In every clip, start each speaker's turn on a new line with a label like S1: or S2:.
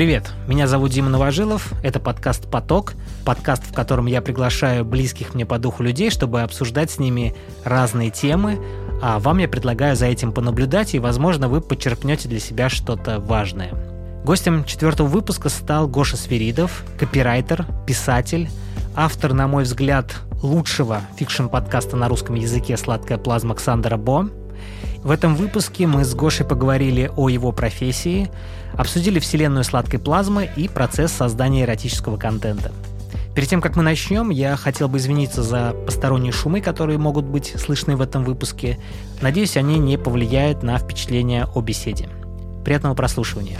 S1: Привет, меня зовут Дима Новожилов, это подкаст «Поток», подкаст, в котором я приглашаю близких мне по духу людей, чтобы обсуждать с ними разные темы, а вам я предлагаю за этим понаблюдать, и, возможно, вы подчерпнете для себя что-то важное. Гостем четвертого выпуска стал Гоша Сверидов, копирайтер, писатель, автор, на мой взгляд, лучшего фикшн-подкаста на русском языке «Сладкая плазма» Ксандера Бо. В этом выпуске мы с Гошей поговорили о его профессии, обсудили вселенную сладкой плазмы и процесс создания эротического контента. Перед тем, как мы начнем, я хотел бы извиниться за посторонние шумы, которые могут быть слышны в этом выпуске. Надеюсь, они не повлияют на впечатление о беседе. Приятного прослушивания.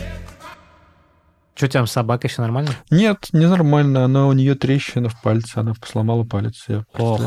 S1: Что у тебя с собакой, все нормально?
S2: Нет, не нормально. Она у нее трещина в пальце, она сломала палец. Я,
S1: Ох.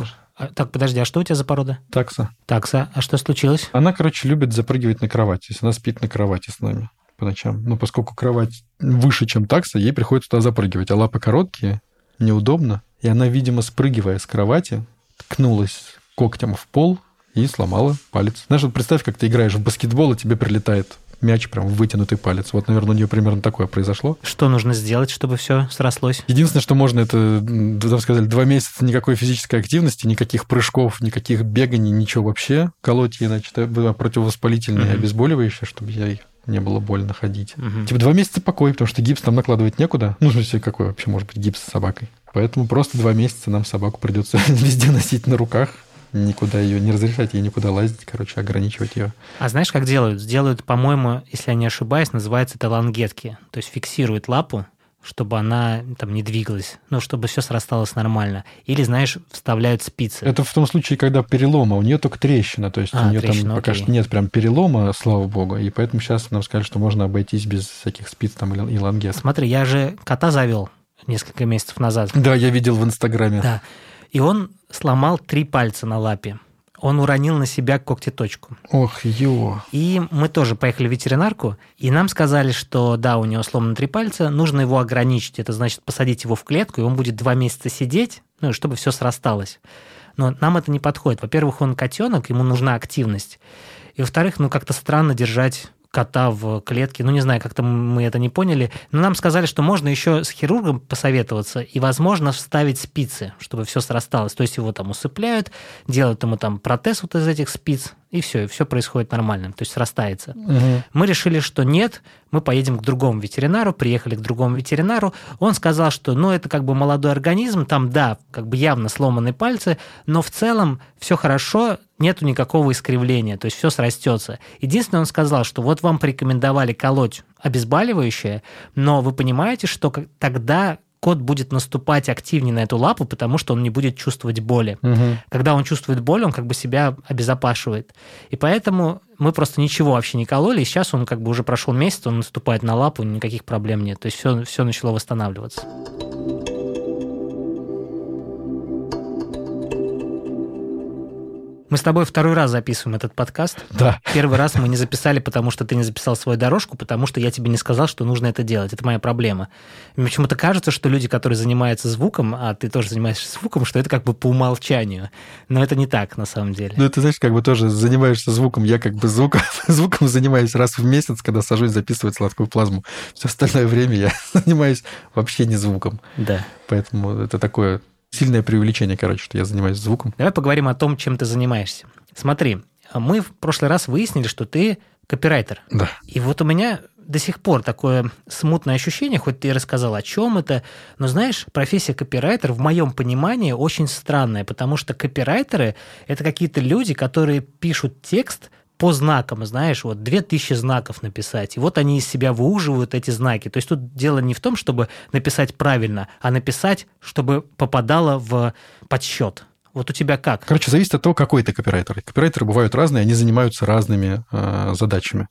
S1: А, так, подожди, а что у тебя за порода?
S2: Такса.
S1: Такса. А что случилось?
S2: Она, короче, любит запрыгивать на кровать. Если она спит на кровати с нами по ночам. Ну, поскольку кровать выше, чем такса, ей приходится туда запрыгивать. А лапы короткие, неудобно. И она, видимо, спрыгивая с кровати, ткнулась когтем в пол и сломала палец. Знаешь, вот представь, как ты играешь в баскетбол, и тебе прилетает мяч прям вытянутый палец. Вот, наверное, у нее примерно такое произошло.
S1: Что нужно сделать, чтобы все срослось?
S2: Единственное, что можно, это, там сказали, два месяца никакой физической активности, никаких прыжков, никаких беганий, ничего вообще. Колоть ей, значит, противовоспалительные, mm-hmm. обезболивающие, чтобы я не было больно ходить. Угу. Типа два месяца покой, потому что гипс там накладывать некуда. Ну, в смысле, какой вообще может быть гипс с собакой? Поэтому просто два месяца нам собаку придется везде носить на руках никуда ее не разрешать ей никуда лазить, короче, ограничивать ее.
S1: А знаешь, как делают? Сделают, по-моему, если я не ошибаюсь, называется это лангетки. То есть фиксируют лапу, чтобы она там не двигалась, ну, чтобы все срасталось нормально. Или, знаешь, вставляют спицы.
S2: Это в том случае, когда перелома, у нее только трещина, то есть а, у нее трещина, там окей. пока что нет прям перелома, слава богу, и поэтому сейчас нам сказали, что можно обойтись без всяких спиц там и лангет.
S1: Смотри, я же кота завел несколько месяцев назад.
S2: Да, я видел в Инстаграме.
S1: Да. И он сломал три пальца на лапе. Он уронил на себя когтеточку.
S2: Ох, ё.
S1: И мы тоже поехали в ветеринарку, и нам сказали, что да, у него сломаны три пальца, нужно его ограничить. Это значит посадить его в клетку, и он будет два месяца сидеть, ну, чтобы все срасталось. Но нам это не подходит. Во-первых, он котенок, ему нужна активность. И во-вторых, ну как-то странно держать кота в клетке. Ну, не знаю, как-то мы это не поняли. Но нам сказали, что можно еще с хирургом посоветоваться и, возможно, вставить спицы, чтобы все срасталось. То есть его там усыпляют, делают ему там протез вот из этих спиц, и все, и все происходит нормально, то есть срастается. Угу. Мы решили, что нет, мы поедем к другому ветеринару, приехали к другому ветеринару, он сказал, что, ну, это как бы молодой организм, там, да, как бы явно сломаны пальцы, но в целом все хорошо, нету никакого искривления, то есть все срастется. Единственное, он сказал, что вот вам порекомендовали колоть обезболивающее, но вы понимаете, что тогда кот будет наступать активнее на эту лапу, потому что он не будет чувствовать боли. Угу. Когда он чувствует боль, он как бы себя обезопашивает. И поэтому мы просто ничего вообще не кололи, и сейчас он как бы уже прошел месяц, он наступает на лапу, никаких проблем нет. То есть все, все начало восстанавливаться. Мы с тобой второй раз записываем этот подкаст.
S2: Да.
S1: Первый раз мы не записали, потому что ты не записал свою дорожку, потому что я тебе не сказал, что нужно это делать. Это моя проблема. Мне почему-то кажется, что люди, которые занимаются звуком, а ты тоже занимаешься звуком, что это как бы по умолчанию. Но это не так на самом деле.
S2: Ну, ты знаешь, как бы тоже занимаешься звуком. Я как бы звуком, звуком занимаюсь раз в месяц, когда сажусь записывать сладкую плазму. Все остальное время я занимаюсь вообще не звуком.
S1: Да.
S2: Поэтому это такое сильное преувеличение, короче, что я занимаюсь звуком.
S1: Давай поговорим о том, чем ты занимаешься. Смотри, мы в прошлый раз выяснили, что ты копирайтер.
S2: Да.
S1: И вот у меня до сих пор такое смутное ощущение, хоть ты и рассказал, о чем это, но знаешь, профессия копирайтер в моем понимании очень странная, потому что копирайтеры – это какие-то люди, которые пишут текст – по знакам, знаешь, вот 2000 знаков написать, и вот они из себя выуживают эти знаки. То есть тут дело не в том, чтобы написать правильно, а написать, чтобы попадало в подсчет. Вот у тебя как?
S2: Короче, зависит от того, какой ты копирайтер. Копирайтеры бывают разные, они занимаются разными э, задачами.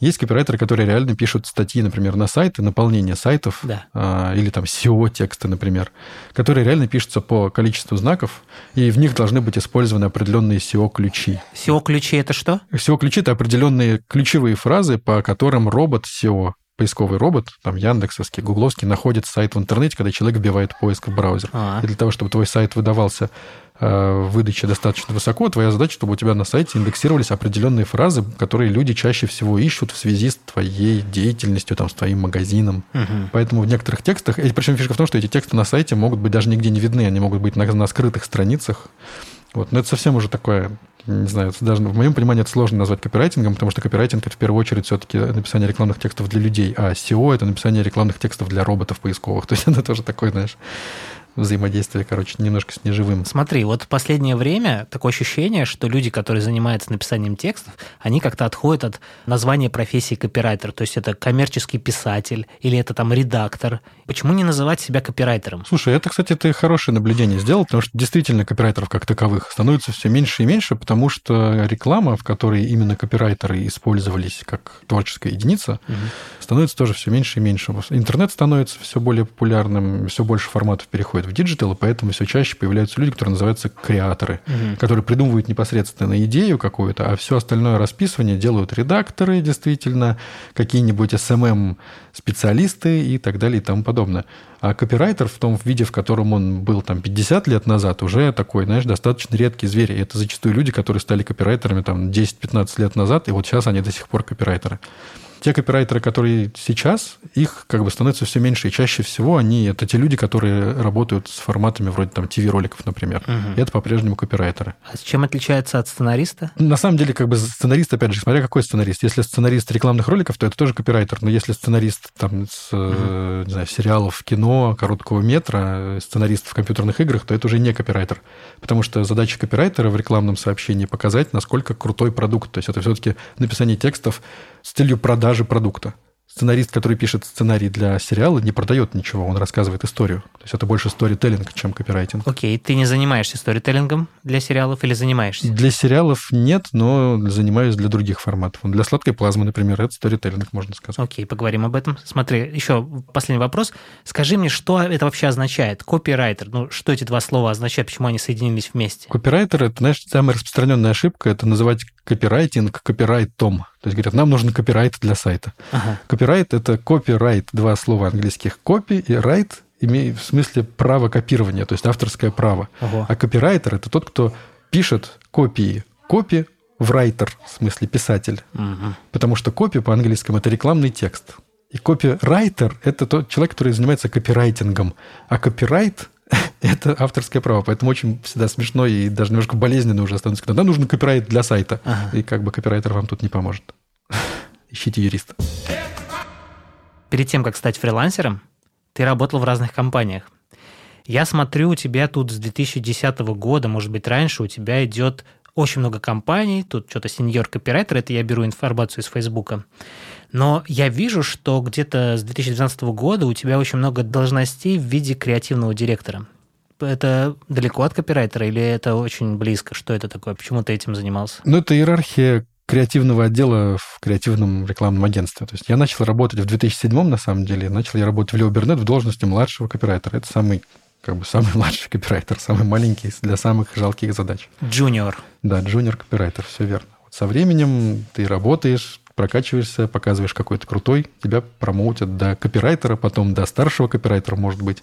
S2: Есть копирайтеры, которые реально пишут статьи, например, на сайты, наполнение сайтов,
S1: да.
S2: э, или там SEO-тексты, например, которые реально пишутся по количеству знаков, и в них должны быть использованы определенные SEO-ключи.
S1: SEO-ключи это что?
S2: SEO-ключи это определенные ключевые фразы, по которым робот SEO поисковый робот, там Яндексовский, Гугловский, находит сайт в интернете, когда человек вбивает поиск в браузер. А-а. И для того, чтобы твой сайт выдавался э, выдачи достаточно высоко, твоя задача, чтобы у тебя на сайте индексировались определенные фразы, которые люди чаще всего ищут в связи с твоей деятельностью, там, с твоим магазином. Угу. Поэтому в некоторых текстах, и причем фишка в том, что эти тексты на сайте могут быть даже нигде не видны, они могут быть на, на скрытых страницах. Вот. Но это совсем уже такое не знаю, даже в моем понимании это сложно назвать копирайтингом, потому что копирайтинг это в первую очередь все-таки написание рекламных текстов для людей, а SEO это написание рекламных текстов для роботов поисковых. То есть это тоже такой, знаешь, взаимодействие, короче, немножко с неживым.
S1: Смотри, вот в последнее время такое ощущение, что люди, которые занимаются написанием текстов, они как-то отходят от названия профессии копирайтер. То есть это коммерческий писатель или это там редактор. Почему не называть себя копирайтером?
S2: Слушай, это, кстати, ты хорошее наблюдение сделал, потому что действительно копирайтеров как таковых становится все меньше и меньше, потому что реклама, в которой именно копирайтеры использовались как творческая единица, угу. становится тоже все меньше и меньше. Интернет становится все более популярным, все больше форматов переходит в digital, и поэтому все чаще появляются люди, которые называются креаторы, угу. которые придумывают непосредственно идею какую-то, а все остальное расписывание делают редакторы, действительно, какие-нибудь SMM-специалисты и так далее и тому подобное. А копирайтер в том виде, в котором он был там 50 лет назад, уже такой, знаешь, достаточно редкий зверь. И это зачастую люди, которые стали копирайтерами там 10-15 лет назад, и вот сейчас они до сих пор копирайтеры те копирайтеры, которые сейчас, их как бы становится все меньше, и чаще всего они это те люди, которые работают с форматами вроде там TV-роликов, например. Угу. И это по-прежнему копирайтеры.
S1: А с чем отличается от сценариста?
S2: На самом деле, как бы сценарист, опять же, смотря какой сценарист. Если сценарист рекламных роликов, то это тоже копирайтер. Но если сценарист там с, угу. не знаю, сериалов, кино, короткого метра, сценарист в компьютерных играх, то это уже не копирайтер. Потому что задача копирайтера в рекламном сообщении показать, насколько крутой продукт. То есть это все-таки написание текстов с целью продажи продукта. Сценарист, который пишет сценарий для сериала, не продает ничего, он рассказывает историю. То есть это больше сторителлинг, чем копирайтинг.
S1: Окей, ты не занимаешься сторителлингом для сериалов или занимаешься?
S2: Для сериалов нет, но занимаюсь для других форматов. Для сладкой плазмы, например, это сторителлинг, можно сказать.
S1: Окей, поговорим об этом. Смотри, еще последний вопрос. Скажи мне, что это вообще означает? Копирайтер, ну что эти два слова означают, почему они соединились вместе?
S2: Копирайтер, это, знаешь, самая распространенная ошибка, это называть копирайтинг копирайтом. То есть говорят, нам нужен копирайт для сайта. Ага. Копирайт — это копирайт, два слова английских. Копи и райт имеет в смысле право копирования, то есть авторское право. Ого. А копирайтер — это тот, кто пишет копии. Копи в райтер, в смысле писатель. Угу. Потому что копи по-английскому — это рекламный текст. И копирайтер — это тот человек, который занимается копирайтингом. А копирайт это авторское право. Поэтому очень всегда смешно и даже немножко болезненно уже становится, когда нужен копирайт для сайта. Ага. И как бы копирайтер вам тут не поможет. Ищите юриста.
S1: Перед тем, как стать фрилансером, ты работал в разных компаниях. Я смотрю, у тебя тут с 2010 года, может быть, раньше, у тебя идет очень много компаний, тут что-то сеньор копирайтер, это я беру информацию из Фейсбука. Но я вижу, что где-то с 2012 года у тебя очень много должностей в виде креативного директора. Это далеко от копирайтера или это очень близко? Что это такое? Почему ты этим занимался?
S2: Ну, это иерархия креативного отдела в креативном рекламном агентстве. То есть я начал работать в 2007 на самом деле. Начал я работать в Лео Бернет в должности младшего копирайтера. Это самый как бы самый младший копирайтер, самый маленький для самых жалких задач.
S1: Джуниор.
S2: Да, джуниор копирайтер, все верно. Вот со временем ты работаешь, прокачиваешься, показываешь какой-то крутой, тебя промоутят до копирайтера, потом до старшего копирайтера, может быть.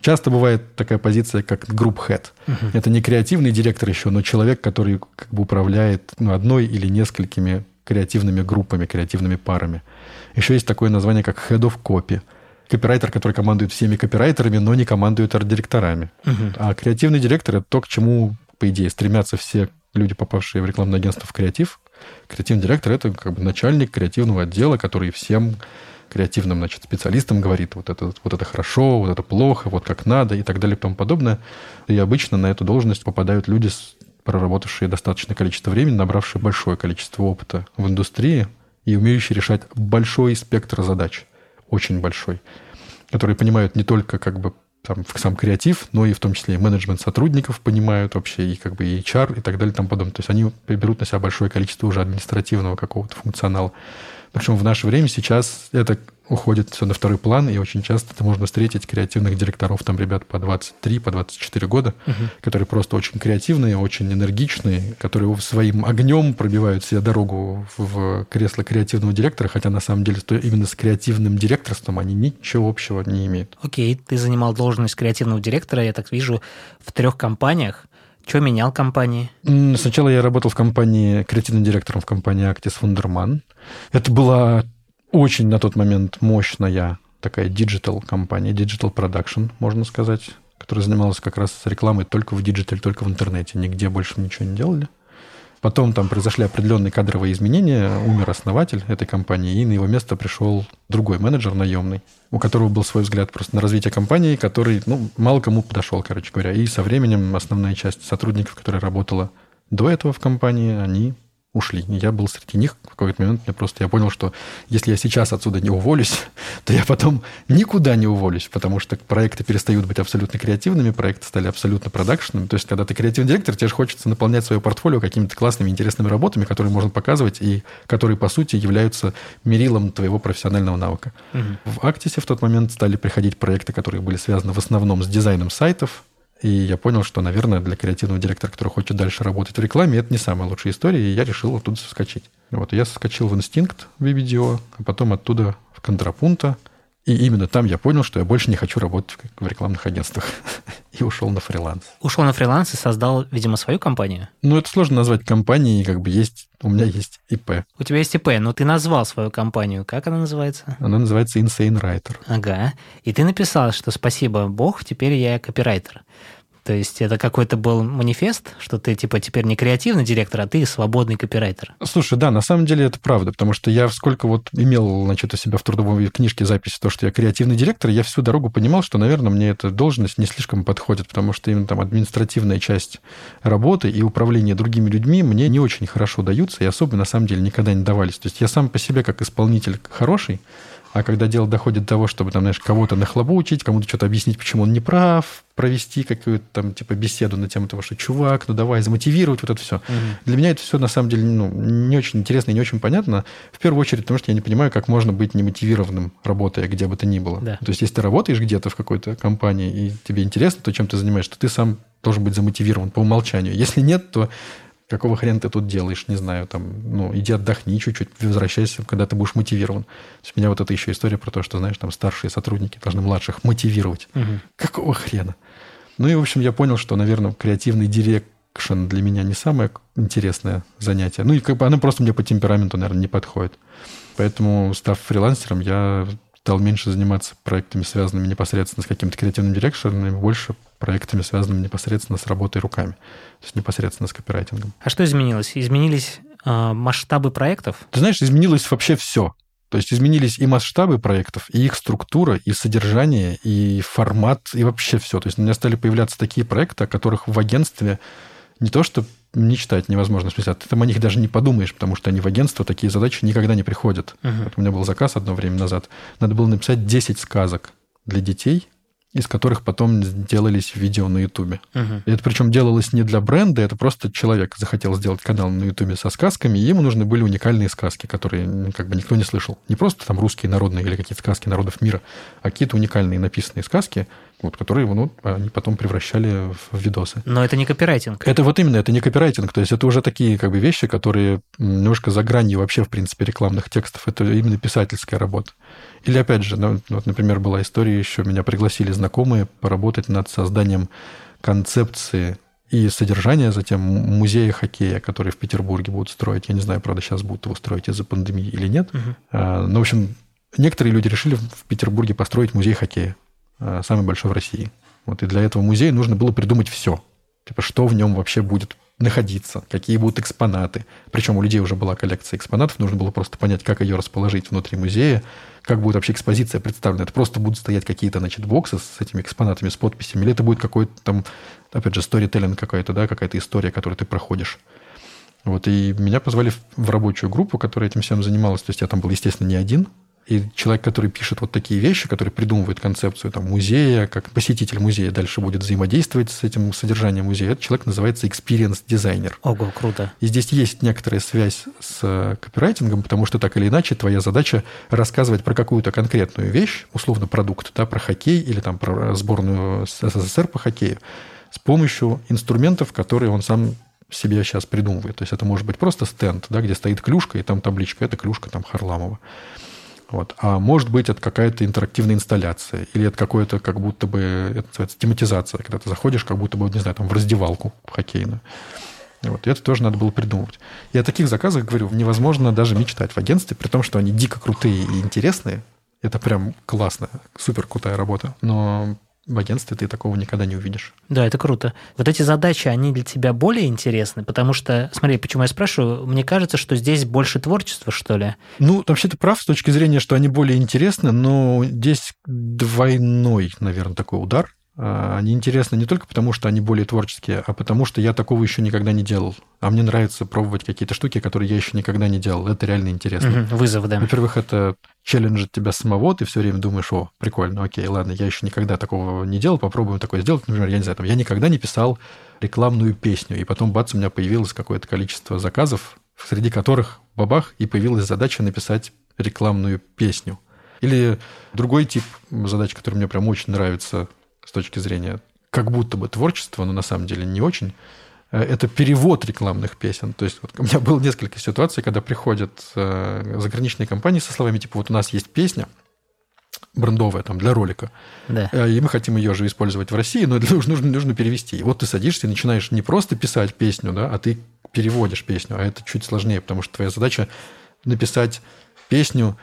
S2: Часто бывает такая позиция, как group head. Uh-huh. Это не креативный директор еще, но человек, который как бы управляет ну, одной или несколькими креативными группами, креативными парами. Еще есть такое название, как head of copy. Копирайтер, который командует всеми копирайтерами, но не командует арт-директорами. Uh-huh. А креативный директор – это то, к чему, по идее, стремятся все люди, попавшие в рекламное агентство в креатив. Креативный директор – это как бы начальник креативного отдела, который всем креативным значит, специалистам говорит, вот это, вот это хорошо, вот это плохо, вот как надо и так далее и тому подобное. И обычно на эту должность попадают люди, проработавшие достаточное количество времени, набравшие большое количество опыта в индустрии и умеющие решать большой спектр задач, очень большой, которые понимают не только как бы там, сам креатив, но и в том числе и менеджмент сотрудников понимают вообще, и как бы и HR, и так далее и тому подобное. То есть они берут на себя большое количество уже административного какого-то функционала. Причем в наше время сейчас это уходит все на второй план, и очень часто это можно встретить креативных директоров, там ребят по 23, по 24 года, угу. которые просто очень креативные, очень энергичные, которые своим огнем пробивают себе дорогу в кресло креативного директора, хотя на самом деле именно с креативным директорством они ничего общего не имеют.
S1: Окей, ты занимал должность креативного директора, я так вижу, в трех компаниях. Что менял компании?
S2: Сначала я работал в компании, креативным директором в компании Actis Wunderman. Это была очень на тот момент мощная такая digital компания, digital production, можно сказать, которая занималась как раз рекламой только в digital'е, только в интернете. Нигде больше ничего не делали. Потом там произошли определенные кадровые изменения, умер основатель этой компании, и на его место пришел другой менеджер наемный, у которого был свой взгляд просто на развитие компании, который, ну, мало кому подошел, короче говоря. И со временем основная часть сотрудников, которая работала до этого в компании, они ушли. я был среди них в какой-то момент. Мне просто я понял, что если я сейчас отсюда не уволюсь, то я потом никуда не уволюсь, потому что проекты перестают быть абсолютно креативными, проекты стали абсолютно продакшенными. То есть, когда ты креативный директор, тебе же хочется наполнять свое портфолио какими-то классными, интересными работами, которые можно показывать и которые, по сути, являются мерилом твоего профессионального навыка. Угу. В Актисе в тот момент стали приходить проекты, которые были связаны в основном с дизайном сайтов, и я понял, что, наверное, для креативного директора, который хочет дальше работать в рекламе, это не самая лучшая история, и я решил оттуда соскочить. Вот, я соскочил в инстинкт в видео, а потом оттуда в контрапунта, и именно там я понял, что я больше не хочу работать в рекламных агентствах. и ушел на фриланс.
S1: Ушел на фриланс и создал, видимо, свою компанию?
S2: Ну, это сложно назвать компанией, как бы есть... У меня есть ИП.
S1: У тебя есть ИП, но ты назвал свою компанию. Как она называется?
S2: Она называется Insane Writer.
S1: Ага. И ты написал, что спасибо Бог, теперь я копирайтер. То есть это какой-то был манифест, что ты типа теперь не креативный директор, а ты свободный копирайтер.
S2: Слушай, да, на самом деле это правда, потому что я сколько вот имел, значит, у себя в трудовой книжке записи то, что я креативный директор, я всю дорогу понимал, что, наверное, мне эта должность не слишком подходит, потому что именно там административная часть работы и управление другими людьми мне не очень хорошо даются, и особо на самом деле никогда не давались. То есть я сам по себе как исполнитель хороший, а когда дело доходит до того, чтобы, там, знаешь, кого-то нахлобучить, кому-то что-то объяснить, почему он не прав, провести какую-то там, типа, беседу на тему того, что чувак, ну давай, замотивировать вот это все. Угу. Для меня это все, на самом деле, ну, не очень интересно и не очень понятно. В первую очередь, потому что я не понимаю, как можно быть немотивированным, работая где бы то ни было. Да. То есть, если ты работаешь где-то в какой-то компании, и тебе интересно то, чем ты занимаешься, то ты сам должен быть замотивирован по умолчанию. Если нет, то какого хрена ты тут делаешь, не знаю, там, ну, иди отдохни чуть-чуть, возвращайся, когда ты будешь мотивирован. То есть у меня вот эта еще история про то, что, знаешь, там старшие сотрудники должны младших мотивировать. Угу. Какого хрена? Ну и, в общем, я понял, что, наверное, креативный direction для меня не самое интересное занятие. Ну и как бы оно просто мне по темпераменту, наверное, не подходит. Поэтому, став фрилансером, я стал меньше заниматься проектами, связанными непосредственно с каким-то креативным директором, больше проектами, связанными непосредственно с работой руками, то есть непосредственно с копирайтингом.
S1: А что изменилось? Изменились э, масштабы проектов?
S2: Ты знаешь, изменилось вообще все. То есть изменились и масштабы проектов, и их структура, и содержание, и формат, и вообще все. То есть у меня стали появляться такие проекты, о которых в агентстве не то что мечтать невозможно. В смысле, ты там о них даже не подумаешь, потому что они в агентство такие задачи никогда не приходят. Uh-huh. Вот у меня был заказ одно время назад. Надо было написать 10 сказок для детей – из которых потом делались видео на Ютубе. Uh-huh. И это причем делалось не для бренда, это просто человек захотел сделать канал на Ютубе со сказками, и ему нужны были уникальные сказки, которые как бы никто не слышал. Не просто там русские народные или какие-то сказки народов мира, а какие-то уникальные написанные сказки, вот, которые ну, они потом превращали в видосы.
S1: Но это не копирайтинг.
S2: Это вот именно, это не копирайтинг. То есть это уже такие как бы вещи, которые немножко за гранью вообще, в принципе, рекламных текстов. Это именно писательская работа. Или, опять же, ну, вот, например, была история еще, меня пригласили знакомые поработать над созданием концепции и содержания затем музея хоккея, который в Петербурге будут строить. Я не знаю, правда, сейчас будут его строить из-за пандемии или нет. Угу. А, но, в общем, некоторые люди решили в Петербурге построить музей хоккея, а, самый большой в России. Вот, и для этого музея нужно было придумать все. Типа, что в нем вообще будет находиться, какие будут экспонаты. Причем у людей уже была коллекция экспонатов, нужно было просто понять, как ее расположить внутри музея, как будет вообще экспозиция представлена. Это просто будут стоять какие-то, значит, боксы с этими экспонатами, с подписями, или это будет какой-то там, опять же, сторителлинг какой-то, да, какая-то история, которую ты проходишь. Вот, и меня позвали в рабочую группу, которая этим всем занималась. То есть я там был, естественно, не один, и человек, который пишет вот такие вещи, который придумывает концепцию там, музея, как посетитель музея дальше будет взаимодействовать с этим содержанием музея, этот человек называется experience дизайнер.
S1: Ого, круто.
S2: И здесь есть некоторая связь с э, копирайтингом, потому что так или иначе твоя задача рассказывать про какую-то конкретную вещь, условно продукт, да, про хоккей или там про сборную СССР по хоккею, с помощью инструментов, которые он сам себе сейчас придумывает. То есть это может быть просто стенд, да, где стоит клюшка, и там табличка, это клюшка там Харламова Вот. А может быть, это какая-то интерактивная инсталляция, или это какое-то, как будто бы, это называется тематизация, когда ты заходишь, как будто бы, не знаю, там, в раздевалку хоккейную. Вот. И это тоже надо было придумывать. И о таких заказах, говорю, невозможно даже мечтать в агентстве, при том, что они дико крутые и интересные. Это прям классно, супер крутая работа. Но в агентстве ты такого никогда не увидишь.
S1: Да, это круто. Вот эти задачи, они для тебя более интересны, потому что, смотри, почему я спрашиваю, мне кажется, что здесь больше творчества, что ли?
S2: Ну, вообще ты прав с точки зрения, что они более интересны, но здесь двойной, наверное, такой удар. А, они интересны не только потому, что они более творческие, а потому что я такого еще никогда не делал. А мне нравится пробовать какие-то штуки, которые я еще никогда не делал. Это реально интересно.
S1: Угу, вызов, да.
S2: Во-первых, это челленджит тебя самого, ты все время думаешь, о, прикольно, окей, ладно, я еще никогда такого не делал, попробуем такое сделать. Например, я не знаю, там, я никогда не писал рекламную песню, и потом, бац, у меня появилось какое-то количество заказов, среди которых, бабах, и появилась задача написать рекламную песню. Или другой тип задач, который мне прям очень нравится, с точки зрения как будто бы творчества, но на самом деле не очень, э, это перевод рекламных песен. То есть вот у меня было несколько ситуаций, когда приходят э, заграничные компании со словами типа вот у нас есть песня, брендовая там для ролика. Да. Э, и мы хотим ее же использовать в России, но это нужно, нужно перевести. И вот ты садишься и начинаешь не просто писать песню, да, а ты переводишь песню. А это чуть сложнее, потому что твоя задача написать песню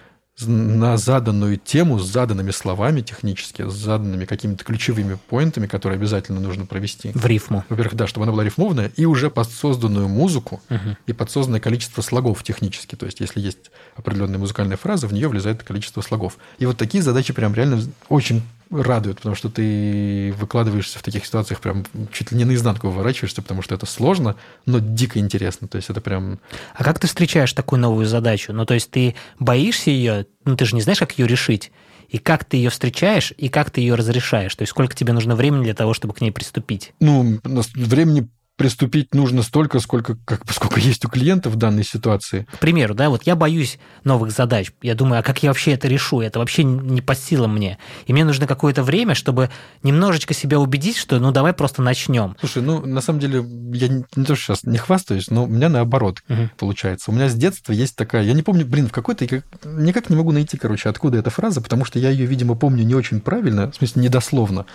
S2: на заданную тему с заданными словами технически, с заданными какими-то ключевыми поинтами, которые обязательно нужно провести.
S1: В рифму.
S2: Во-первых, да, чтобы она была рифмованная, и уже под созданную музыку угу. и под созданное количество слогов технически. То есть, если есть определенная музыкальная фраза, в нее влезает количество слогов. И вот такие задачи прям реально очень радует, потому что ты выкладываешься в таких ситуациях прям чуть ли не наизнанку выворачиваешься, потому что это сложно, но дико интересно. То есть это прям...
S1: А как ты встречаешь такую новую задачу? Ну, то есть ты боишься ее, ну, ты же не знаешь, как ее решить. И как ты ее встречаешь, и как ты ее разрешаешь? То есть сколько тебе нужно времени для того, чтобы к ней приступить?
S2: Ну, времени приступить нужно столько, сколько, как, сколько есть у клиента в данной ситуации.
S1: К примеру, да, вот я боюсь новых задач. Я думаю, а как я вообще это решу? Это вообще не по силам мне. И мне нужно какое-то время, чтобы немножечко себя убедить, что ну давай просто начнем.
S2: Слушай, ну на самом деле я не, не то, что сейчас не хвастаюсь, но у меня наоборот угу. получается. У меня с детства есть такая, я не помню, блин, в какой-то, никак не могу найти, короче, откуда эта фраза, потому что я ее, видимо, помню не очень правильно, в смысле недословно.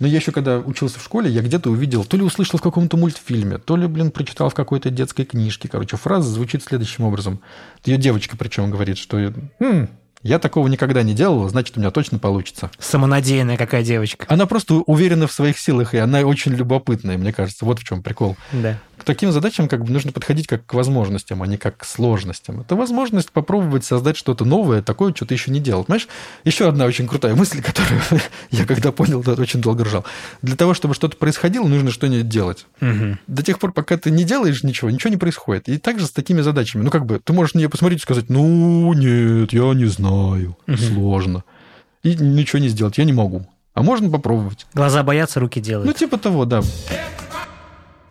S2: Но я еще когда учился в школе, я где-то увидел, то ли услышал в каком-то мультфильме, то ли, блин, прочитал в какой-то детской книжке. Короче, фраза звучит следующим образом. Ее девочка причем говорит, что «Хм, я такого никогда не делала, значит, у меня точно получится.
S1: Самонадеянная какая девочка.
S2: Она просто уверена в своих силах, и она очень любопытная, мне кажется. Вот в чем прикол.
S1: Да.
S2: Таким задачам как бы нужно подходить как к возможностям, а не как к сложностям. Это возможность попробовать создать что-то новое, такое, что ты еще не делал. Понимаешь, еще одна очень крутая мысль, которую я когда понял, очень долго ржал. Для того, чтобы что-то происходило, нужно что-нибудь делать.
S1: Угу.
S2: До тех пор, пока ты не делаешь ничего, ничего не происходит. И также с такими задачами. Ну, как бы, ты можешь на нее посмотреть и сказать, ну, нет, я не знаю, угу. сложно. И ничего не сделать я не могу. А можно попробовать.
S1: Глаза боятся, руки делают.
S2: Ну, типа того, да.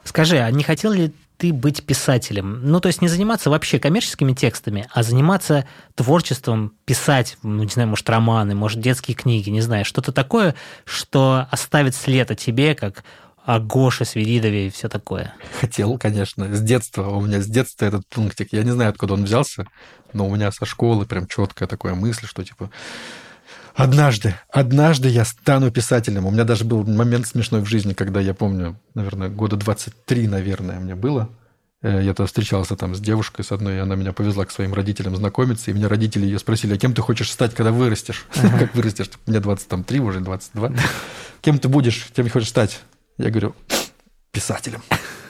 S1: Скажи, а не хотел ли ты быть писателем? Ну, то есть не заниматься вообще коммерческими текстами, а заниматься творчеством, писать, ну, не знаю, может, романы, может, детские книги, не знаю, что-то такое, что оставит след о тебе, как о Гоше Свиридове и все такое.
S2: Хотел, конечно. С детства. У меня с детства этот пунктик. Я не знаю, откуда он взялся, но у меня со школы прям четкая такая мысль, что типа Однажды, однажды я стану писателем. У меня даже был момент смешной в жизни, когда я помню, наверное, года 23, наверное, мне было. Э, я тогда встречался там с девушкой с одной, и она меня повезла к своим родителям знакомиться, и меня родители ее спросили, а кем ты хочешь стать, когда вырастешь? Как вырастешь? Мне 23, уже 22. кем ты будешь, кем ты хочешь стать? Я говорю, писателем.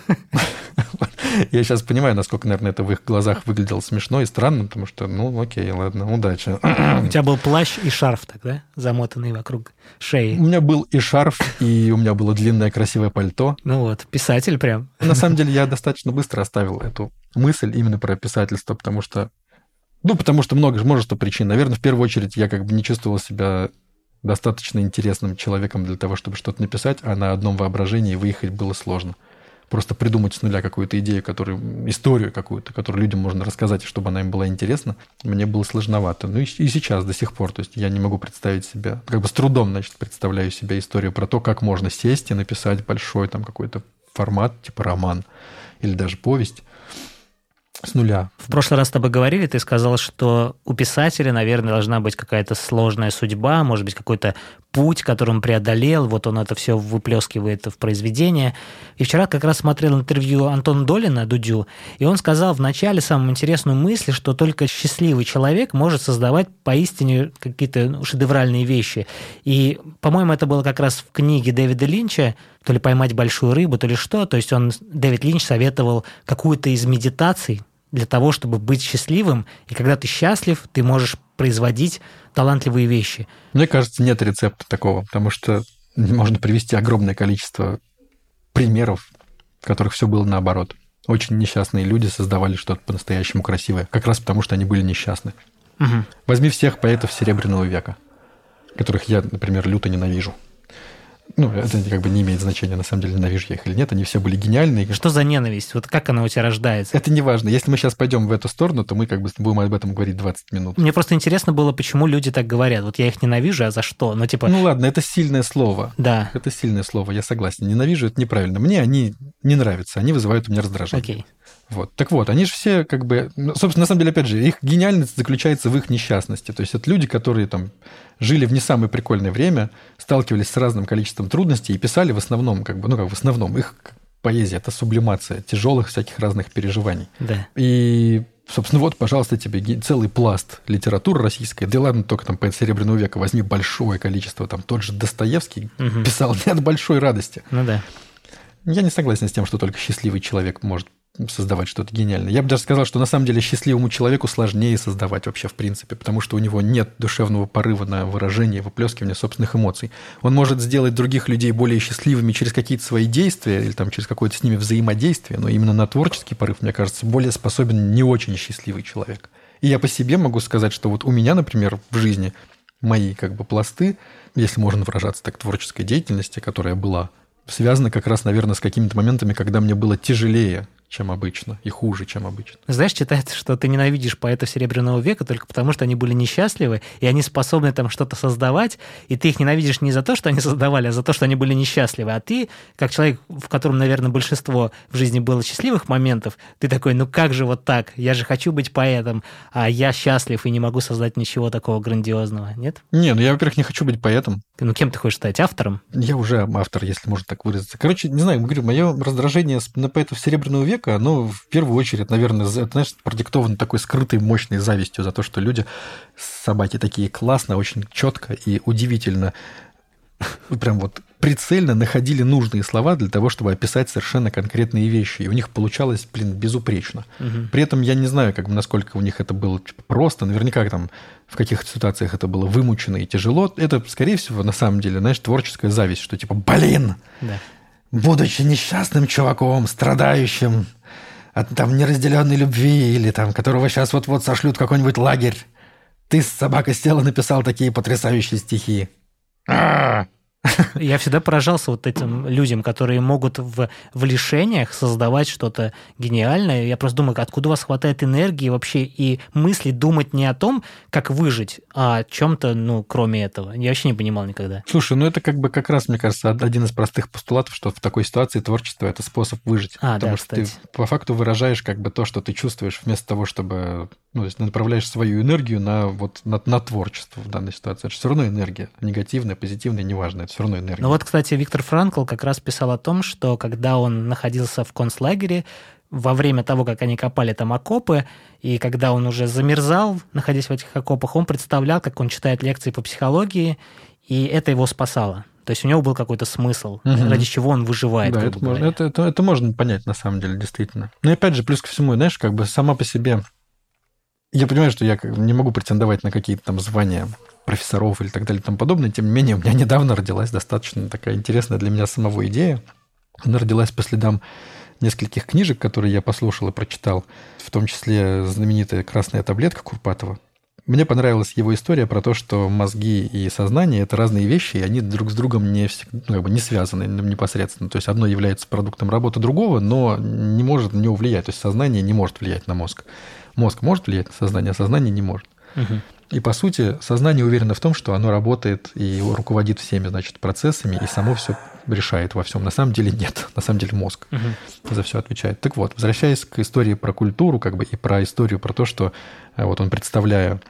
S2: Я сейчас понимаю, насколько, наверное, это в их глазах выглядело смешно и странно, потому что, ну, окей, ладно, удачи.
S1: У тебя был плащ и шарф тогда, замотанный вокруг шеи?
S2: У меня был и шарф, и у меня было длинное красивое пальто.
S1: Ну вот, писатель прям.
S2: На самом деле я достаточно быстро оставил эту мысль именно про писательство, потому что ну, потому что много, множество причин. Наверное, в первую очередь я как бы не чувствовал себя достаточно интересным человеком для того, чтобы что-то написать, а на одном воображении выехать было сложно просто придумать с нуля какую-то идею, которую, историю какую-то, которую людям можно рассказать, чтобы она им была интересна, мне было сложновато. Ну и, и сейчас до сих пор. То есть я не могу представить себя, как бы с трудом, значит, представляю себе историю про то, как можно сесть и написать большой там какой-то формат, типа роман или даже повесть, с нуля.
S1: В прошлый раз с тобой говорили, ты сказал, что у писателя, наверное, должна быть какая-то сложная судьба, может быть, какой-то путь, который он преодолел, вот он это все выплескивает в произведение. И вчера как раз смотрел интервью Антона Долина, Дудю, и он сказал в начале самую интересную мысль, что только счастливый человек может создавать поистине какие-то шедевральные вещи. И, по-моему, это было как раз в книге Дэвида Линча то ли поймать большую рыбу, то ли что. То есть он, Дэвид Линч советовал какую-то из медитаций для того, чтобы быть счастливым. И когда ты счастлив, ты можешь производить талантливые вещи.
S2: Мне кажется, нет рецепта такого, потому что можно привести огромное количество примеров, в которых все было наоборот. Очень несчастные люди создавали что-то по-настоящему красивое, как раз потому, что они были несчастны. Угу. Возьми всех поэтов Серебряного века, которых я, например, люто ненавижу ну, это как бы не имеет значения, на самом деле, ненавижу я их или нет, они все были гениальные.
S1: Что за ненависть? Вот как она у тебя рождается?
S2: Это не важно. Если мы сейчас пойдем в эту сторону, то мы как бы будем об этом говорить 20 минут.
S1: Мне просто интересно было, почему люди так говорят. Вот я их ненавижу, а за что? Ну, типа...
S2: Ну, ладно, это сильное слово.
S1: Да.
S2: Это сильное слово, я согласен. Ненавижу – это неправильно. Мне они не нравятся, они вызывают у меня раздражение.
S1: Окей.
S2: Вот. Так вот, они же все как бы... Ну, собственно, на самом деле, опять же, их гениальность заключается в их несчастности. То есть это люди, которые там жили в не самое прикольное время, сталкивались с разным количеством трудностей и писали в основном, как бы, ну как в основном, их поэзия – это сублимация тяжелых всяких разных переживаний.
S1: Да.
S2: И Собственно, вот, пожалуйста, тебе целый пласт литературы российской. Да ладно, только там поэт Серебряного века возьми большое количество. Там тот же Достоевский угу. писал не от большой радости.
S1: Ну да.
S2: Я не согласен с тем, что только счастливый человек может создавать что-то гениальное. Я бы даже сказал, что на самом деле счастливому человеку сложнее создавать вообще в принципе, потому что у него нет душевного порыва на выражение, выплескивание собственных эмоций. Он может сделать других людей более счастливыми через какие-то свои действия или там через какое-то с ними взаимодействие, но именно на творческий порыв, мне кажется, более способен не очень счастливый человек. И я по себе могу сказать, что вот у меня, например, в жизни мои как бы пласты, если можно выражаться так, творческой деятельности, которая была, связаны как раз, наверное, с какими-то моментами, когда мне было тяжелее чем обычно, и хуже, чем обычно.
S1: Знаешь, читается, что ты ненавидишь поэтов Серебряного века только потому, что они были несчастливы, и они способны там что-то создавать, и ты их ненавидишь не за то, что они создавали, а за то, что они были несчастливы. А ты, как человек, в котором, наверное, большинство в жизни было счастливых моментов, ты такой, ну как же вот так? Я же хочу быть поэтом, а я счастлив и не могу создать ничего такого грандиозного, нет?
S2: Не, ну я, во-первых, не хочу быть поэтом.
S1: Ну кем ты хочешь стать? Автором?
S2: Я уже автор, если можно так выразиться. Короче, не знаю, говорю, мое раздражение на поэтов Серебряного века человека, оно в первую очередь, наверное, знаешь, продиктовано такой скрытой мощной завистью за то, что люди, собаки такие классно, очень четко и удивительно прям вот прицельно находили нужные слова для того, чтобы описать совершенно конкретные вещи. И у них получалось, блин, безупречно. Угу. При этом я не знаю, как бы, насколько у них это было типа, просто. Наверняка там в каких-то ситуациях это было вымучено и тяжело. Это, скорее всего, на самом деле, знаешь, творческая зависть, что типа, блин, да. Будучи несчастным чуваком, страдающим, от там неразделенной любви или там, которого сейчас вот-вот сошлют в какой-нибудь лагерь. Ты, собака, села написал такие потрясающие стихи. А-а-а!
S1: Я всегда поражался вот этим людям, которые могут в, в лишениях создавать что-то гениальное. Я просто думаю, откуда у вас хватает энергии вообще и мысли думать не о том, как выжить, а о чем-то, ну, кроме этого. Я вообще не понимал никогда.
S2: Слушай, ну это как бы как раз, мне кажется, один из простых постулатов, что в такой ситуации творчество – это способ выжить.
S1: А,
S2: потому
S1: да,
S2: что кстати. ты по факту выражаешь как бы то, что ты чувствуешь, вместо того, чтобы ну, то есть направляешь свою энергию на, вот, на, на творчество в данной ситуации. Это же все равно энергия. Негативная, позитивная, неважно, это все равно энергия.
S1: Ну вот, кстати, Виктор Франкл как раз писал о том, что когда он находился в концлагере, во время того, как они копали там окопы, и когда он уже замерзал, находясь в этих окопах, он представлял, как он читает лекции по психологии, и это его спасало. То есть у него был какой-то смысл, угу. ради чего он выживает.
S2: Да, это можно, это, это, это можно понять на самом деле, действительно. Но и опять же, плюс ко всему, знаешь, как бы сама по себе я понимаю, что я не могу претендовать на какие-то там звания профессоров или так далее и тому подобное. Тем не менее, у меня недавно родилась достаточно такая интересная для меня самого идея. Она родилась по следам нескольких книжек, которые я послушал и прочитал, в том числе знаменитая «Красная таблетка» Курпатова. Мне понравилась его история про то, что мозги и сознание – это разные вещи, и они друг с другом не, ну, как бы не связаны непосредственно. То есть одно является продуктом работы другого, но не может на влиять. То есть сознание не может влиять на мозг. Мозг может влиять на сознание, а сознание не может. Угу. И, по сути, сознание уверено в том, что оно работает и руководит всеми, значит, процессами, и само все решает во всем. На самом деле нет. На самом деле мозг угу. за все отвечает. Так вот, возвращаясь к истории про культуру, как бы, и про историю про то, что э, вот он, представляя,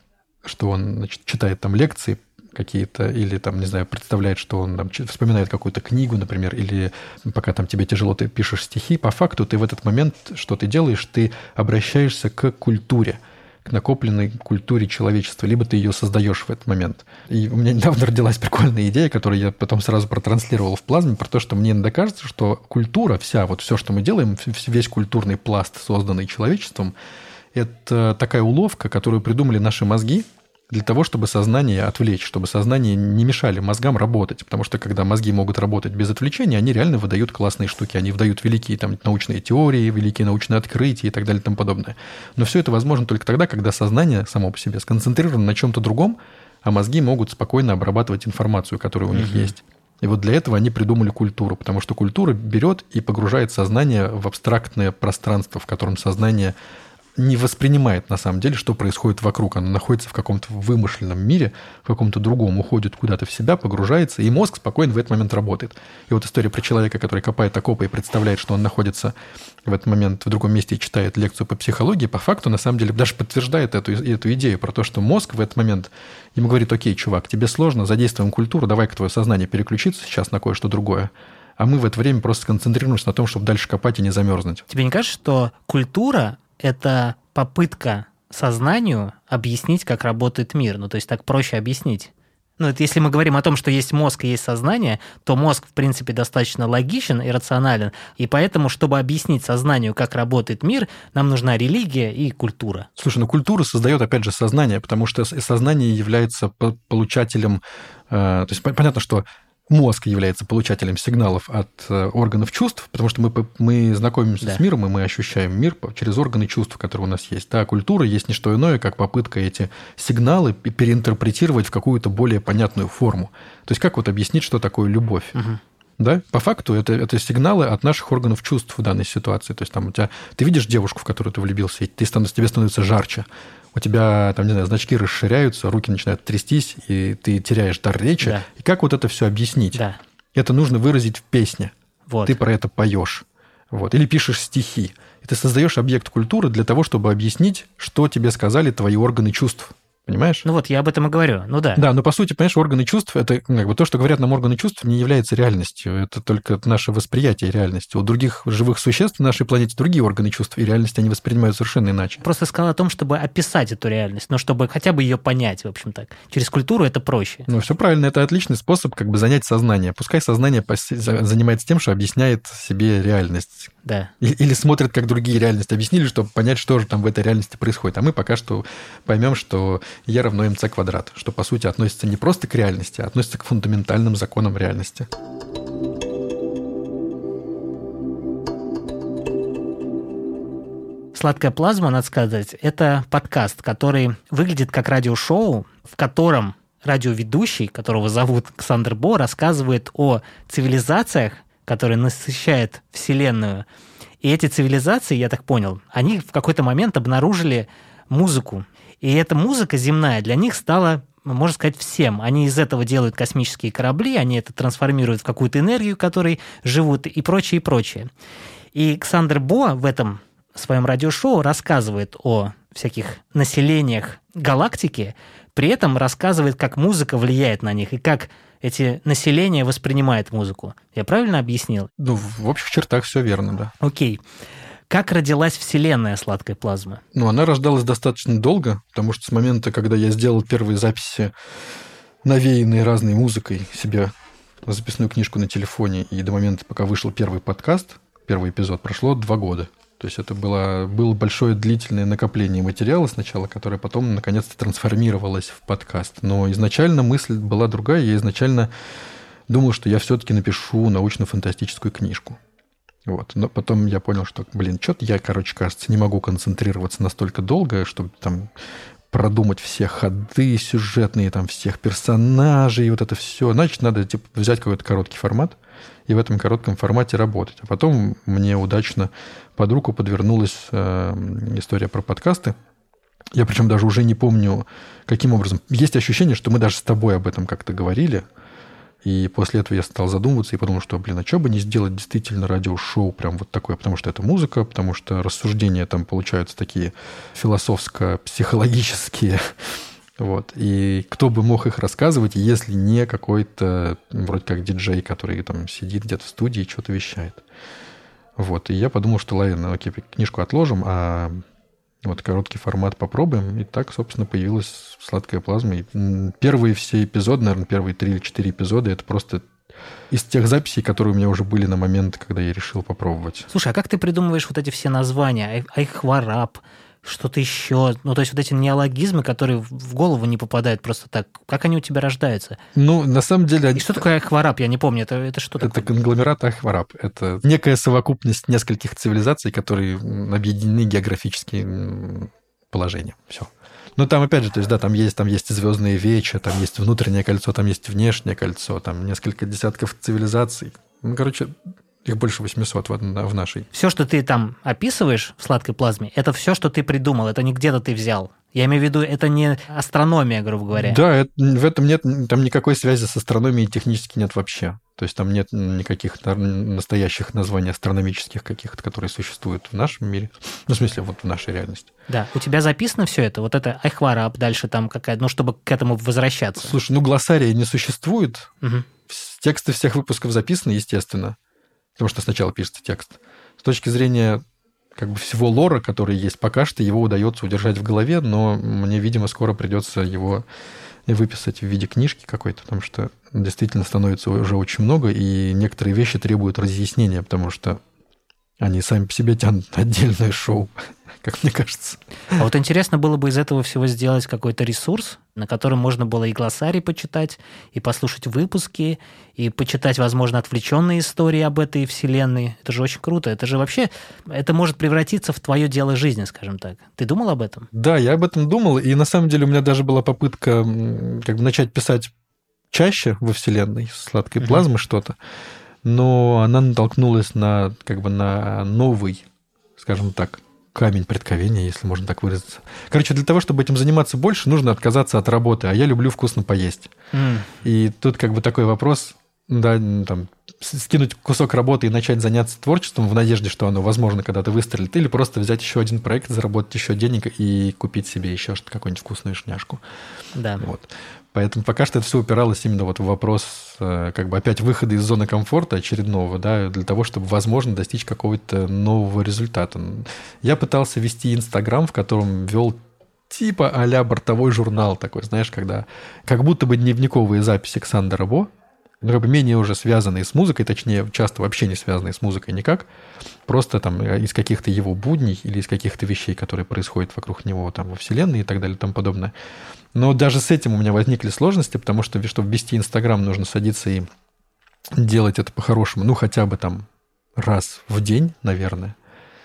S2: что он значит, читает там лекции какие-то, или там, не знаю, представляет, что он там вспоминает какую-то книгу, например, или пока там тебе тяжело, ты пишешь стихи, по факту ты в этот момент, что ты делаешь, ты обращаешься к культуре к накопленной культуре человечества, либо ты ее создаешь в этот момент. И у меня недавно родилась прикольная идея, которую я потом сразу протранслировал в плазме, про то, что мне иногда кажется, что культура, вся, вот все, что мы делаем, весь культурный пласт, созданный человечеством, это такая уловка, которую придумали наши мозги, для того, чтобы сознание отвлечь, чтобы сознание не мешали мозгам работать. Потому что когда мозги могут работать без отвлечения, они реально выдают классные штуки. Они выдают великие там, научные теории, великие научные открытия и так далее и тому подобное. Но все это возможно только тогда, когда сознание само по себе сконцентрировано на чем-то другом, а мозги могут спокойно обрабатывать информацию, которая у них угу. есть. И вот для этого они придумали культуру, потому что культура берет и погружает сознание в абстрактное пространство, в котором сознание не воспринимает на самом деле, что происходит вокруг. Она находится в каком-то вымышленном мире, в каком-то другом, уходит куда-то в себя, погружается, и мозг спокойно в этот момент работает. И вот история про человека, который копает окопы и представляет, что он находится в этот момент в другом месте и читает лекцию по психологии, по факту, на самом деле, даже подтверждает эту, эту идею про то, что мозг в этот момент ему говорит, окей, чувак, тебе сложно, задействуем культуру, давай-ка твое сознание переключится сейчас на кое-что другое а мы в это время просто концентрируемся на том, чтобы дальше копать и не замерзнуть.
S1: Тебе не кажется, что культура это попытка сознанию объяснить, как работает мир. Ну, то есть так проще объяснить. Ну, это если мы говорим о том, что есть мозг и есть сознание, то мозг, в принципе, достаточно логичен и рационален. И поэтому, чтобы объяснить сознанию, как работает мир, нам нужна религия и культура.
S2: Слушай, ну культура создает, опять же, сознание, потому что сознание является получателем... Э, то есть понятно, что мозг является получателем сигналов от э, органов чувств, потому что мы, мы знакомимся да. с миром, и мы ощущаем мир через органы чувств, которые у нас есть. Да, культура есть не что иное, как попытка эти сигналы переинтерпретировать в какую-то более понятную форму. То есть как вот объяснить, что такое любовь? Угу. Да, по факту это, это сигналы от наших органов чувств в данной ситуации. То есть там у тебя, ты видишь девушку, в которую ты влюбился, и ты, тебе становится жарче у тебя, там, не знаю, значки расширяются, руки начинают трястись, и ты теряешь дар речи. Да. И как вот это все объяснить? Да. Это нужно выразить в песне. Вот. Ты про это поешь. Вот. Или пишешь стихи. И ты создаешь объект культуры для того, чтобы объяснить, что тебе сказали твои органы чувств. Понимаешь?
S1: Ну вот, я об этом и говорю. Ну да.
S2: Да, но по сути, понимаешь, органы чувств, это как бы то, что говорят нам органы чувств, не является реальностью. Это только наше восприятие реальности. У других живых существ на нашей планете другие органы чувств, и реальность они воспринимают совершенно иначе.
S1: Просто сказал о том, чтобы описать эту реальность, но чтобы хотя бы ее понять, в общем так. Через культуру это проще.
S2: Ну, все правильно, это отличный способ как бы занять сознание. Пускай сознание занимается тем, что объясняет себе реальность.
S1: Да.
S2: Или смотрят, как другие реальности объяснили, чтобы понять, что же там в этой реальности происходит. А мы пока что поймем, что Е равно МЦ квадрат, что по сути относится не просто к реальности, а относится к фундаментальным законам реальности.
S1: «Сладкая плазма», надо сказать, это подкаст, который выглядит как радиошоу, в котором радиоведущий, которого зовут Александр Бо, рассказывает о цивилизациях, которые насыщают Вселенную. И эти цивилизации, я так понял, они в какой-то момент обнаружили музыку. И эта музыка земная для них стала можно сказать, всем. Они из этого делают космические корабли, они это трансформируют в какую-то энергию, которой живут, и прочее, и прочее. И Александр Бо в этом своем радиошоу рассказывает о всяких населениях галактики, при этом рассказывает, как музыка влияет на них, и как эти населения воспринимают музыку. Я правильно объяснил?
S2: Ну, в общих чертах все верно, да.
S1: Окей. Как родилась Вселенная сладкой плазмы?
S2: Ну, она рождалась достаточно долго, потому что с момента, когда я сделал первые записи, навеянные разной музыкой себе записную книжку на телефоне, и до момента, пока вышел первый подкаст, первый эпизод, прошло два года. То есть это было, было большое длительное накопление материала сначала, которое потом наконец-то трансформировалось в подкаст. Но изначально мысль была другая. Я изначально думал, что я все-таки напишу научно-фантастическую книжку. Вот. Но потом я понял, что, блин, что-то я, короче, кажется, не могу концентрироваться настолько долго, чтобы там продумать все ходы сюжетные, там, всех персонажей, и вот это все. Значит, надо типа, взять какой-то короткий формат и в этом коротком формате работать. А потом мне удачно под руку подвернулась э, история про подкасты. Я причем даже уже не помню, каким образом. Есть ощущение, что мы даже с тобой об этом как-то говорили. И после этого я стал задумываться и подумал, что, блин, а что бы не сделать действительно радиошоу прям вот такое, потому что это музыка, потому что рассуждения там получаются такие философско-психологические. Вот. И кто бы мог их рассказывать, если не какой-то, вроде как диджей, который там сидит где-то в студии и что-то вещает. Вот. И я подумал, что ладно, окей, книжку отложим, а вот короткий формат попробуем. И так, собственно, появилась сладкая плазма. И первые все эпизоды, наверное, первые три или четыре эпизода, это просто из тех записей, которые у меня уже были на момент, когда я решил попробовать.
S1: Слушай, а как ты придумываешь вот эти все названия? Айхвараб, что-то еще. Ну, то есть вот эти неологизмы, которые в голову не попадают просто так. Как они у тебя рождаются?
S2: Ну, на самом деле...
S1: И что такое Ахвараб? Я не помню. Это, это что
S2: это
S1: такое?
S2: Это конгломерат Ахвараб. Это некая совокупность нескольких цивилизаций, которые объединены географическим положением. Все. Ну, там, опять же, то есть, да, там есть, там есть звездные вечи, там есть внутреннее кольцо, там есть внешнее кольцо, там несколько десятков цивилизаций. Ну, короче, их больше 800 в, в нашей.
S1: Все, что ты там описываешь в сладкой плазме, это все, что ты придумал, это не где-то ты взял. Я имею в виду, это не астрономия, грубо говоря.
S2: Да, это, в этом нет, там никакой связи с астрономией технически нет вообще. То есть там нет никаких настоящих названий астрономических каких-то, которые существуют в нашем мире. Ну, в смысле, вот в нашей реальности.
S1: Да, у тебя записано все это? Вот это Айхвараб, дальше там какая ну, чтобы к этому возвращаться.
S2: Слушай, ну, глоссария не существует. Угу. Тексты всех выпусков записаны, естественно потому что сначала пишется текст. С точки зрения как бы всего лора, который есть пока что, его удается удержать в голове, но мне, видимо, скоро придется его выписать в виде книжки какой-то, потому что действительно становится уже очень много, и некоторые вещи требуют разъяснения, потому что они сами по себе тянут отдельное шоу как мне кажется.
S1: А вот интересно было бы из этого всего сделать какой-то ресурс, на котором можно было и глоссарий почитать, и послушать выпуски, и почитать, возможно, отвлеченные истории об этой вселенной. Это же очень круто. Это же вообще, это может превратиться в твое дело жизни, скажем так. Ты думал об этом?
S2: Да, я об этом думал, и на самом деле у меня даже была попытка как бы начать писать чаще во вселенной сладкой плазмы mm-hmm. что-то, но она натолкнулась на как бы на новый, скажем так, камень преткновения, если можно так выразиться. Короче, для того, чтобы этим заниматься больше, нужно отказаться от работы, а я люблю вкусно поесть. Mm. И тут как бы такой вопрос, да, там, скинуть кусок работы и начать заняться творчеством в надежде, что оно, возможно, когда-то выстрелит, или просто взять еще один проект, заработать еще денег и купить себе еще какую-нибудь вкусную шняшку.
S1: Да.
S2: Вот. Поэтому пока что это все упиралось именно вот в вопрос э, как бы опять выхода из зоны комфорта очередного, да, для того, чтобы, возможно, достичь какого-то нового результата. Я пытался вести Инстаграм, в котором вел типа а-ля бортовой журнал такой, знаешь, когда как будто бы дневниковые записи Александра Бо, ну, как бы менее уже связанные с музыкой, точнее, часто вообще не связанные с музыкой никак, просто там э, из каких-то его будней или из каких-то вещей, которые происходят вокруг него там во Вселенной и так далее и тому подобное. Но даже с этим у меня возникли сложности, потому что, чтобы вести Инстаграм, нужно садиться и делать это по-хорошему, ну, хотя бы там раз в день, наверное.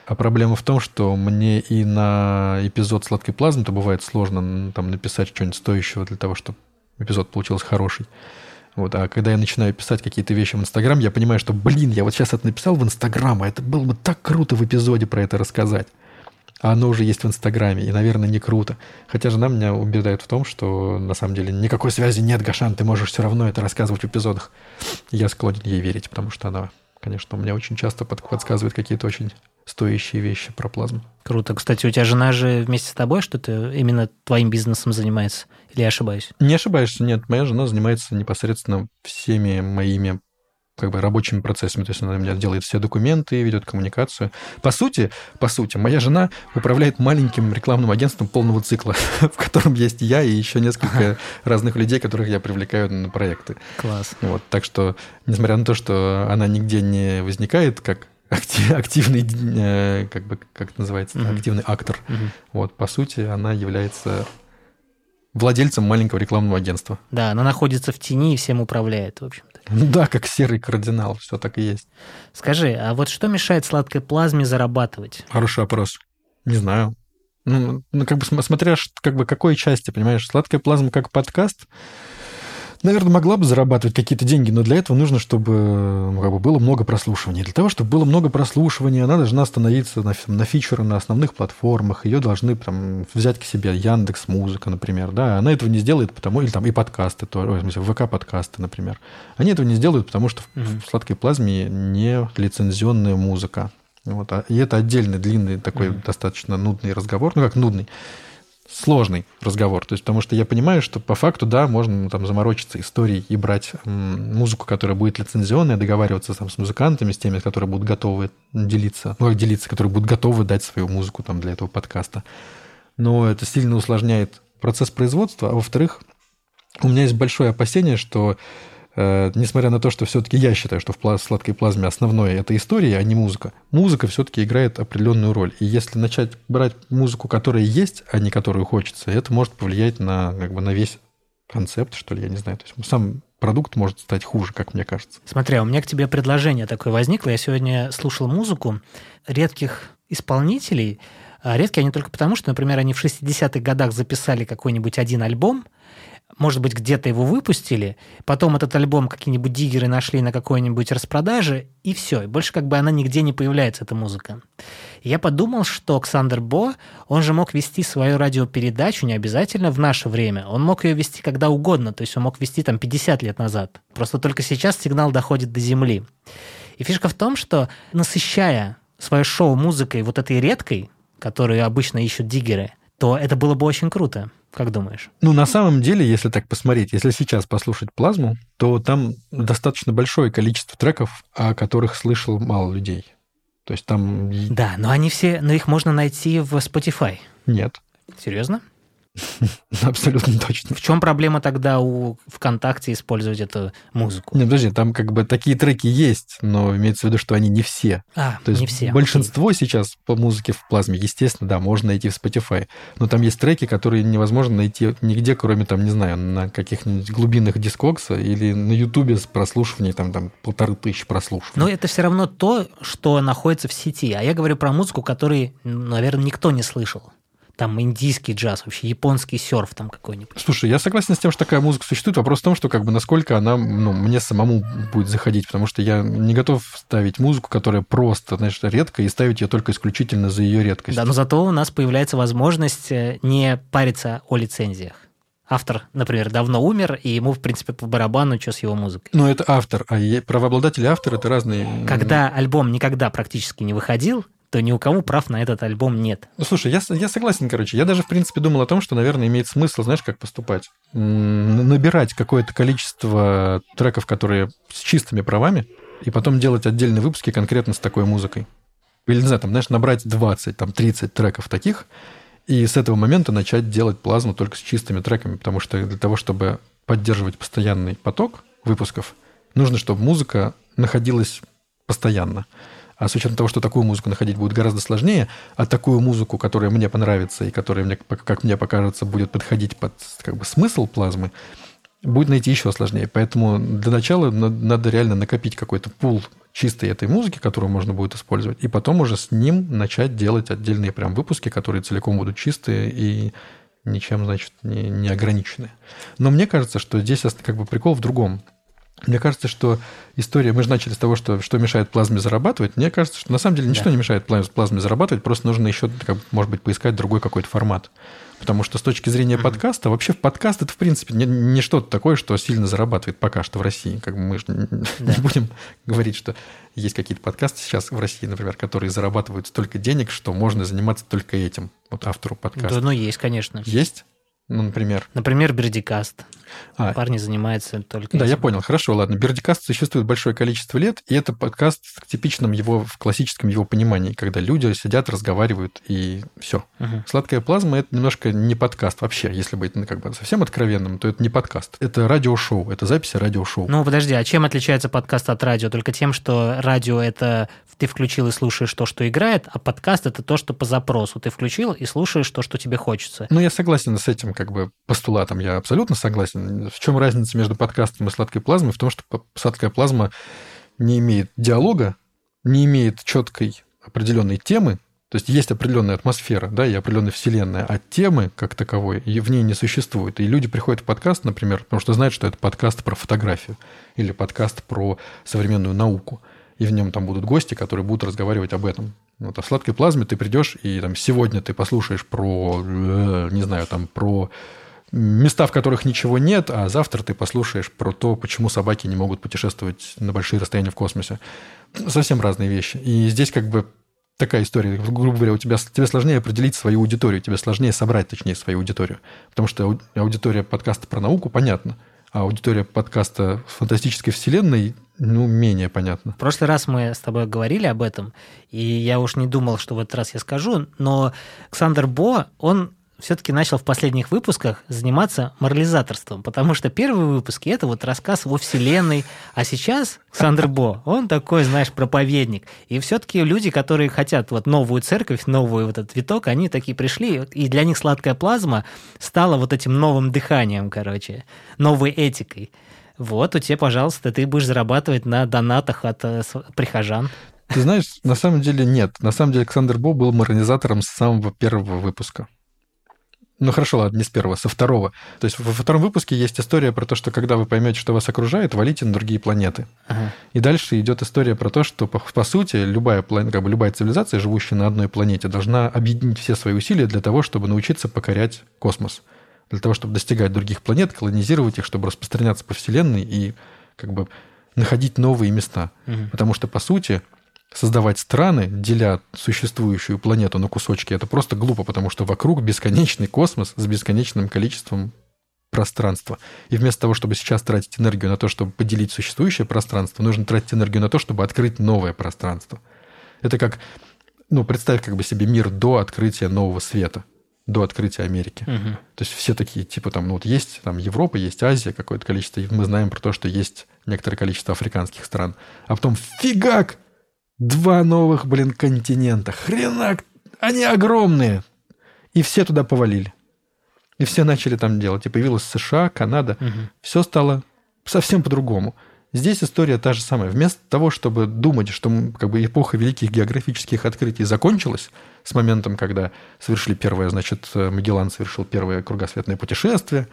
S2: А проблема в том, что мне и на эпизод сладкой плазмы то бывает сложно там написать что-нибудь стоящего для того, чтобы эпизод получился хороший. Вот, а когда я начинаю писать какие-то вещи в Инстаграм, я понимаю, что, блин, я вот сейчас это написал в Инстаграм, а это было бы так круто в эпизоде про это рассказать а оно уже есть в Инстаграме, и, наверное, не круто. Хотя жена меня убеждает в том, что на самом деле никакой связи нет, Гашан, ты можешь все равно это рассказывать в эпизодах. я склонен ей верить, потому что она, конечно, у меня очень часто подсказывает какие-то очень стоящие вещи про плазму.
S1: Круто. Кстати, у тебя жена же вместе с тобой что-то именно твоим бизнесом занимается? Или я ошибаюсь?
S2: Не ошибаешься, нет. Моя жена занимается непосредственно всеми моими как бы рабочими процессами. То есть она у меня делает все документы, ведет коммуникацию. По сути, по сути, моя жена управляет маленьким рекламным агентством полного цикла, в котором есть я и еще несколько разных людей, которых я привлекаю на проекты.
S1: Класс.
S2: Вот, так что, несмотря на то, что она нигде не возникает как активный, э, как бы, как это называется, mm-hmm. активный актор. Mm-hmm. Вот, по сути, она является владельцем маленького рекламного агентства.
S1: Да, она находится в тени и всем управляет, в общем-то.
S2: Ну да, как серый кардинал, все так и есть.
S1: Скажи, а вот что мешает сладкой плазме зарабатывать?
S2: Хороший вопрос. Не знаю. Ну, ну как бы смотря как бы какой части, понимаешь, сладкая плазма как подкаст, Наверное, могла бы зарабатывать какие-то деньги, но для этого нужно, чтобы ну, как бы, было много прослушивания. Для того, чтобы было много прослушивания, она должна становиться на, на фичеры на основных платформах. Ее должны там, взять к себе Яндекс Музыка, например. Да? Она этого не сделает, потому или там и подкасты, то, в смысле, ВК-подкасты, например. Они этого не сделают, потому что mm-hmm. в сладкой плазме не лицензионная музыка. Вот, а, и это отдельный, длинный, такой mm-hmm. достаточно нудный разговор. Ну, как нудный сложный разговор. То есть, потому что я понимаю, что по факту, да, можно там заморочиться историей и брать музыку, которая будет лицензионная, договариваться там с музыкантами, с теми, которые будут готовы делиться, ну, делиться, которые будут готовы дать свою музыку там для этого подкаста. Но это сильно усложняет процесс производства. А во-вторых, у меня есть большое опасение, что Э, несмотря на то, что все-таки я считаю, что в сладкой плазме основное это история, а не музыка, музыка все-таки играет определенную роль. И если начать брать музыку, которая есть, а не которую хочется, это может повлиять на, как бы, на весь концепт, что ли, я не знаю. То есть сам продукт может стать хуже, как мне кажется.
S1: Смотри, а у меня к тебе предложение такое возникло. Я сегодня слушал музыку редких исполнителей. А редкие они только потому, что, например, они в 60-х годах записали какой-нибудь один альбом, может быть, где-то его выпустили, потом этот альбом какие-нибудь диггеры нашли на какой-нибудь распродаже, и все, и больше как бы она нигде не появляется, эта музыка. И я подумал, что Александр Бо, он же мог вести свою радиопередачу не обязательно в наше время, он мог ее вести когда угодно, то есть он мог вести там 50 лет назад. Просто только сейчас сигнал доходит до земли. И фишка в том, что насыщая свое шоу музыкой вот этой редкой, которую обычно ищут диггеры, то это было бы очень круто. Как думаешь?
S2: Ну, на самом деле, если так посмотреть, если сейчас послушать плазму, то там достаточно большое количество треков, о которых слышал мало людей. То есть там...
S1: Да, но они все, но их можно найти в Spotify.
S2: Нет.
S1: Серьезно?
S2: Абсолютно точно.
S1: В чем проблема тогда у ВКонтакте использовать эту музыку?
S2: Не, подожди, там как бы такие треки есть, но имеется в виду, что они не все.
S1: А, То есть не все.
S2: Большинство окей. сейчас по музыке в плазме, естественно, да, можно найти в Spotify. Но там есть треки, которые невозможно найти нигде, кроме там, не знаю, на каких-нибудь глубинных дискокса или на Ютубе с прослушиванием там, там полторы тысячи прослушиваний.
S1: Но это все равно то, что находится в сети. А я говорю про музыку, которую, наверное, никто не слышал там индийский джаз, вообще японский серф там какой-нибудь.
S2: Слушай, я согласен с тем, что такая музыка существует. Вопрос в том, что как бы насколько она ну, мне самому будет заходить, потому что я не готов ставить музыку, которая просто, знаешь, редкая, и ставить ее только исключительно за ее редкость.
S1: Да, но зато у нас появляется возможность э, не париться о лицензиях автор, например, давно умер, и ему, в принципе, по барабану, что с его музыкой.
S2: Ну, это автор, а правообладатель и автор — это разные...
S1: Когда альбом никогда практически не выходил, то ни у кого прав на этот альбом нет.
S2: Ну, слушай, я, я согласен, короче. Я даже, в принципе, думал о том, что, наверное, имеет смысл, знаешь, как поступать? Набирать какое-то количество треков, которые с чистыми правами, и потом делать отдельные выпуски конкретно с такой музыкой. Или, не знаю, там, знаешь, набрать 20, там, 30 треков таких, и с этого момента начать делать плазму только с чистыми треками, потому что для того, чтобы поддерживать постоянный поток выпусков, нужно, чтобы музыка находилась постоянно. А с учетом того, что такую музыку находить будет гораздо сложнее, а такую музыку, которая мне понравится и которая, мне, как мне покажется, будет подходить под как бы, смысл плазмы, будет найти еще сложнее. Поэтому для начала надо реально накопить какой-то пул чистой этой музыки, которую можно будет использовать, и потом уже с ним начать делать отдельные прям выпуски, которые целиком будут чистые и ничем, значит, не, не ограничены. Но мне кажется, что здесь как бы прикол в другом. Мне кажется, что история... Мы же начали с того, что, что мешает плазме зарабатывать. Мне кажется, что на самом деле ничто да. не мешает плазме зарабатывать, просто нужно еще, как, может быть, поискать другой какой-то формат. Потому что с точки зрения mm-hmm. подкаста, вообще подкаст это, в принципе, не, не что-то такое, что сильно зарабатывает пока что в России. Как бы мы же да. не будем говорить, что есть какие-то подкасты сейчас в России, например, которые зарабатывают столько денег, что можно заниматься только этим, вот автору подкаста.
S1: Да, ну есть, конечно.
S2: Есть? Ну, например.
S1: Например, Бердикаст. А, Парни занимаются только
S2: Да, этим. я понял. Хорошо, ладно. Бердикаст существует большое количество лет, и это подкаст в типичном его, в классическом его понимании, когда люди сидят, разговаривают, и все. Угу. Сладкая плазма — это немножко не подкаст вообще. Если быть ну, как бы совсем откровенным, то это не подкаст. Это радиошоу, это записи радиошоу.
S1: Ну, подожди, а чем отличается подкаст от радио? Только тем, что радио — это ты включил и слушаешь то, что играет, а подкаст — это то, что по запросу. Ты включил и слушаешь то, что тебе хочется.
S2: Ну, я согласен с этим как бы постулатом, я абсолютно согласен. В чем разница между подкастом и сладкой плазмой? В том, что сладкая плазма не имеет диалога, не имеет четкой определенной темы, То есть есть определенная атмосфера, да, и определенная вселенная, а темы как таковой в ней не существует. И люди приходят в подкаст, например, потому что знают, что это подкаст про фотографию или подкаст про современную науку. И в нем там будут гости, которые будут разговаривать об этом. Вот, а в сладкой плазме ты придешь, и там сегодня ты послушаешь про, э, не знаю, там про места, в которых ничего нет, а завтра ты послушаешь про то, почему собаки не могут путешествовать на большие расстояния в космосе. Совсем разные вещи. И здесь как бы такая история. Грубо говоря, у тебя, тебе сложнее определить свою аудиторию, тебе сложнее собрать, точнее, свою аудиторию. Потому что аудитория подкаста про науку понятна, а аудитория подкаста фантастической вселенной ну, менее понятно.
S1: В прошлый раз мы с тобой говорили об этом, и я уж не думал, что в этот раз я скажу, но Александр Бо, он все-таки начал в последних выпусках заниматься морализаторством, потому что первые выпуски – это вот рассказ во Вселенной, а сейчас Сандер Бо, он такой, знаешь, проповедник. И все-таки люди, которые хотят вот новую церковь, новый вот этот виток, они такие пришли, и для них сладкая плазма стала вот этим новым дыханием, короче, новой этикой. Вот, у тебя, пожалуйста, ты будешь зарабатывать на донатах от э, прихожан.
S2: Ты знаешь, на самом деле нет. На самом деле Александр Бо был морализатором с самого первого выпуска. Ну хорошо, ладно, не с первого, со второго. То есть во втором выпуске есть история про то, что когда вы поймете, что вас окружает, валите на другие планеты. Ага. И дальше идет история про то, что по, по сути любая, как бы, любая цивилизация, живущая на одной планете, должна объединить все свои усилия для того, чтобы научиться покорять космос. Для того, чтобы достигать других планет, колонизировать их, чтобы распространяться по Вселенной и как бы находить новые места. Угу. Потому что, по сути, создавать страны, деля существующую планету на кусочки, это просто глупо, потому что вокруг бесконечный космос с бесконечным количеством пространства. И вместо того, чтобы сейчас тратить энергию на то, чтобы поделить существующее пространство, нужно тратить энергию на то, чтобы открыть новое пространство. Это как, ну, представь как бы себе мир до открытия нового света, до открытия Америки. Угу. То есть все такие, типа там, ну вот есть там Европа, есть Азия, какое-то количество, и мы знаем про то, что есть некоторое количество африканских стран. А потом фигак! Два новых, блин, континента. Хренак! Они огромные! И все туда повалили. И все начали там делать. И появилась США, Канада. Угу. Все стало совсем по-другому. Здесь история та же самая. Вместо того, чтобы думать, что как бы эпоха великих географических открытий закончилась с моментом, когда совершили первое, значит, Магеллан совершил первое кругосветное путешествие,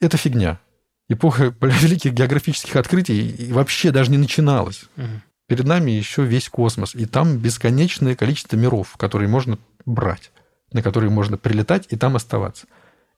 S2: это фигня. Эпоха великих географических открытий вообще даже не начиналась. Угу. Перед нами еще весь космос, и там бесконечное количество миров, которые можно брать, на которые можно прилетать и там оставаться.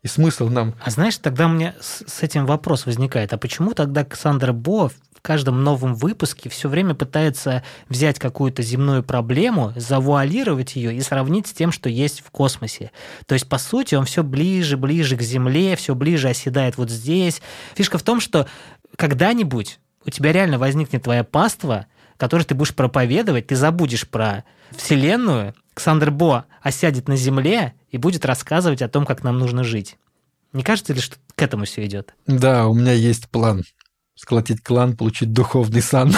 S2: И смысл нам...
S1: А знаешь, тогда меня с этим вопрос возникает. А почему тогда Ксандра Бо в каждом новом выпуске все время пытается взять какую-то земную проблему, завуалировать ее и сравнить с тем, что есть в космосе? То есть, по сути, он все ближе, ближе к Земле, все ближе оседает вот здесь. Фишка в том, что когда-нибудь у тебя реально возникнет твоя паства – который ты будешь проповедовать, ты забудешь про Вселенную, Ксандр Бо осядет на земле и будет рассказывать о том, как нам нужно жить. Не кажется ли, что к этому все идет?
S2: Да, у меня есть план. Сколотить клан, получить духовный сан.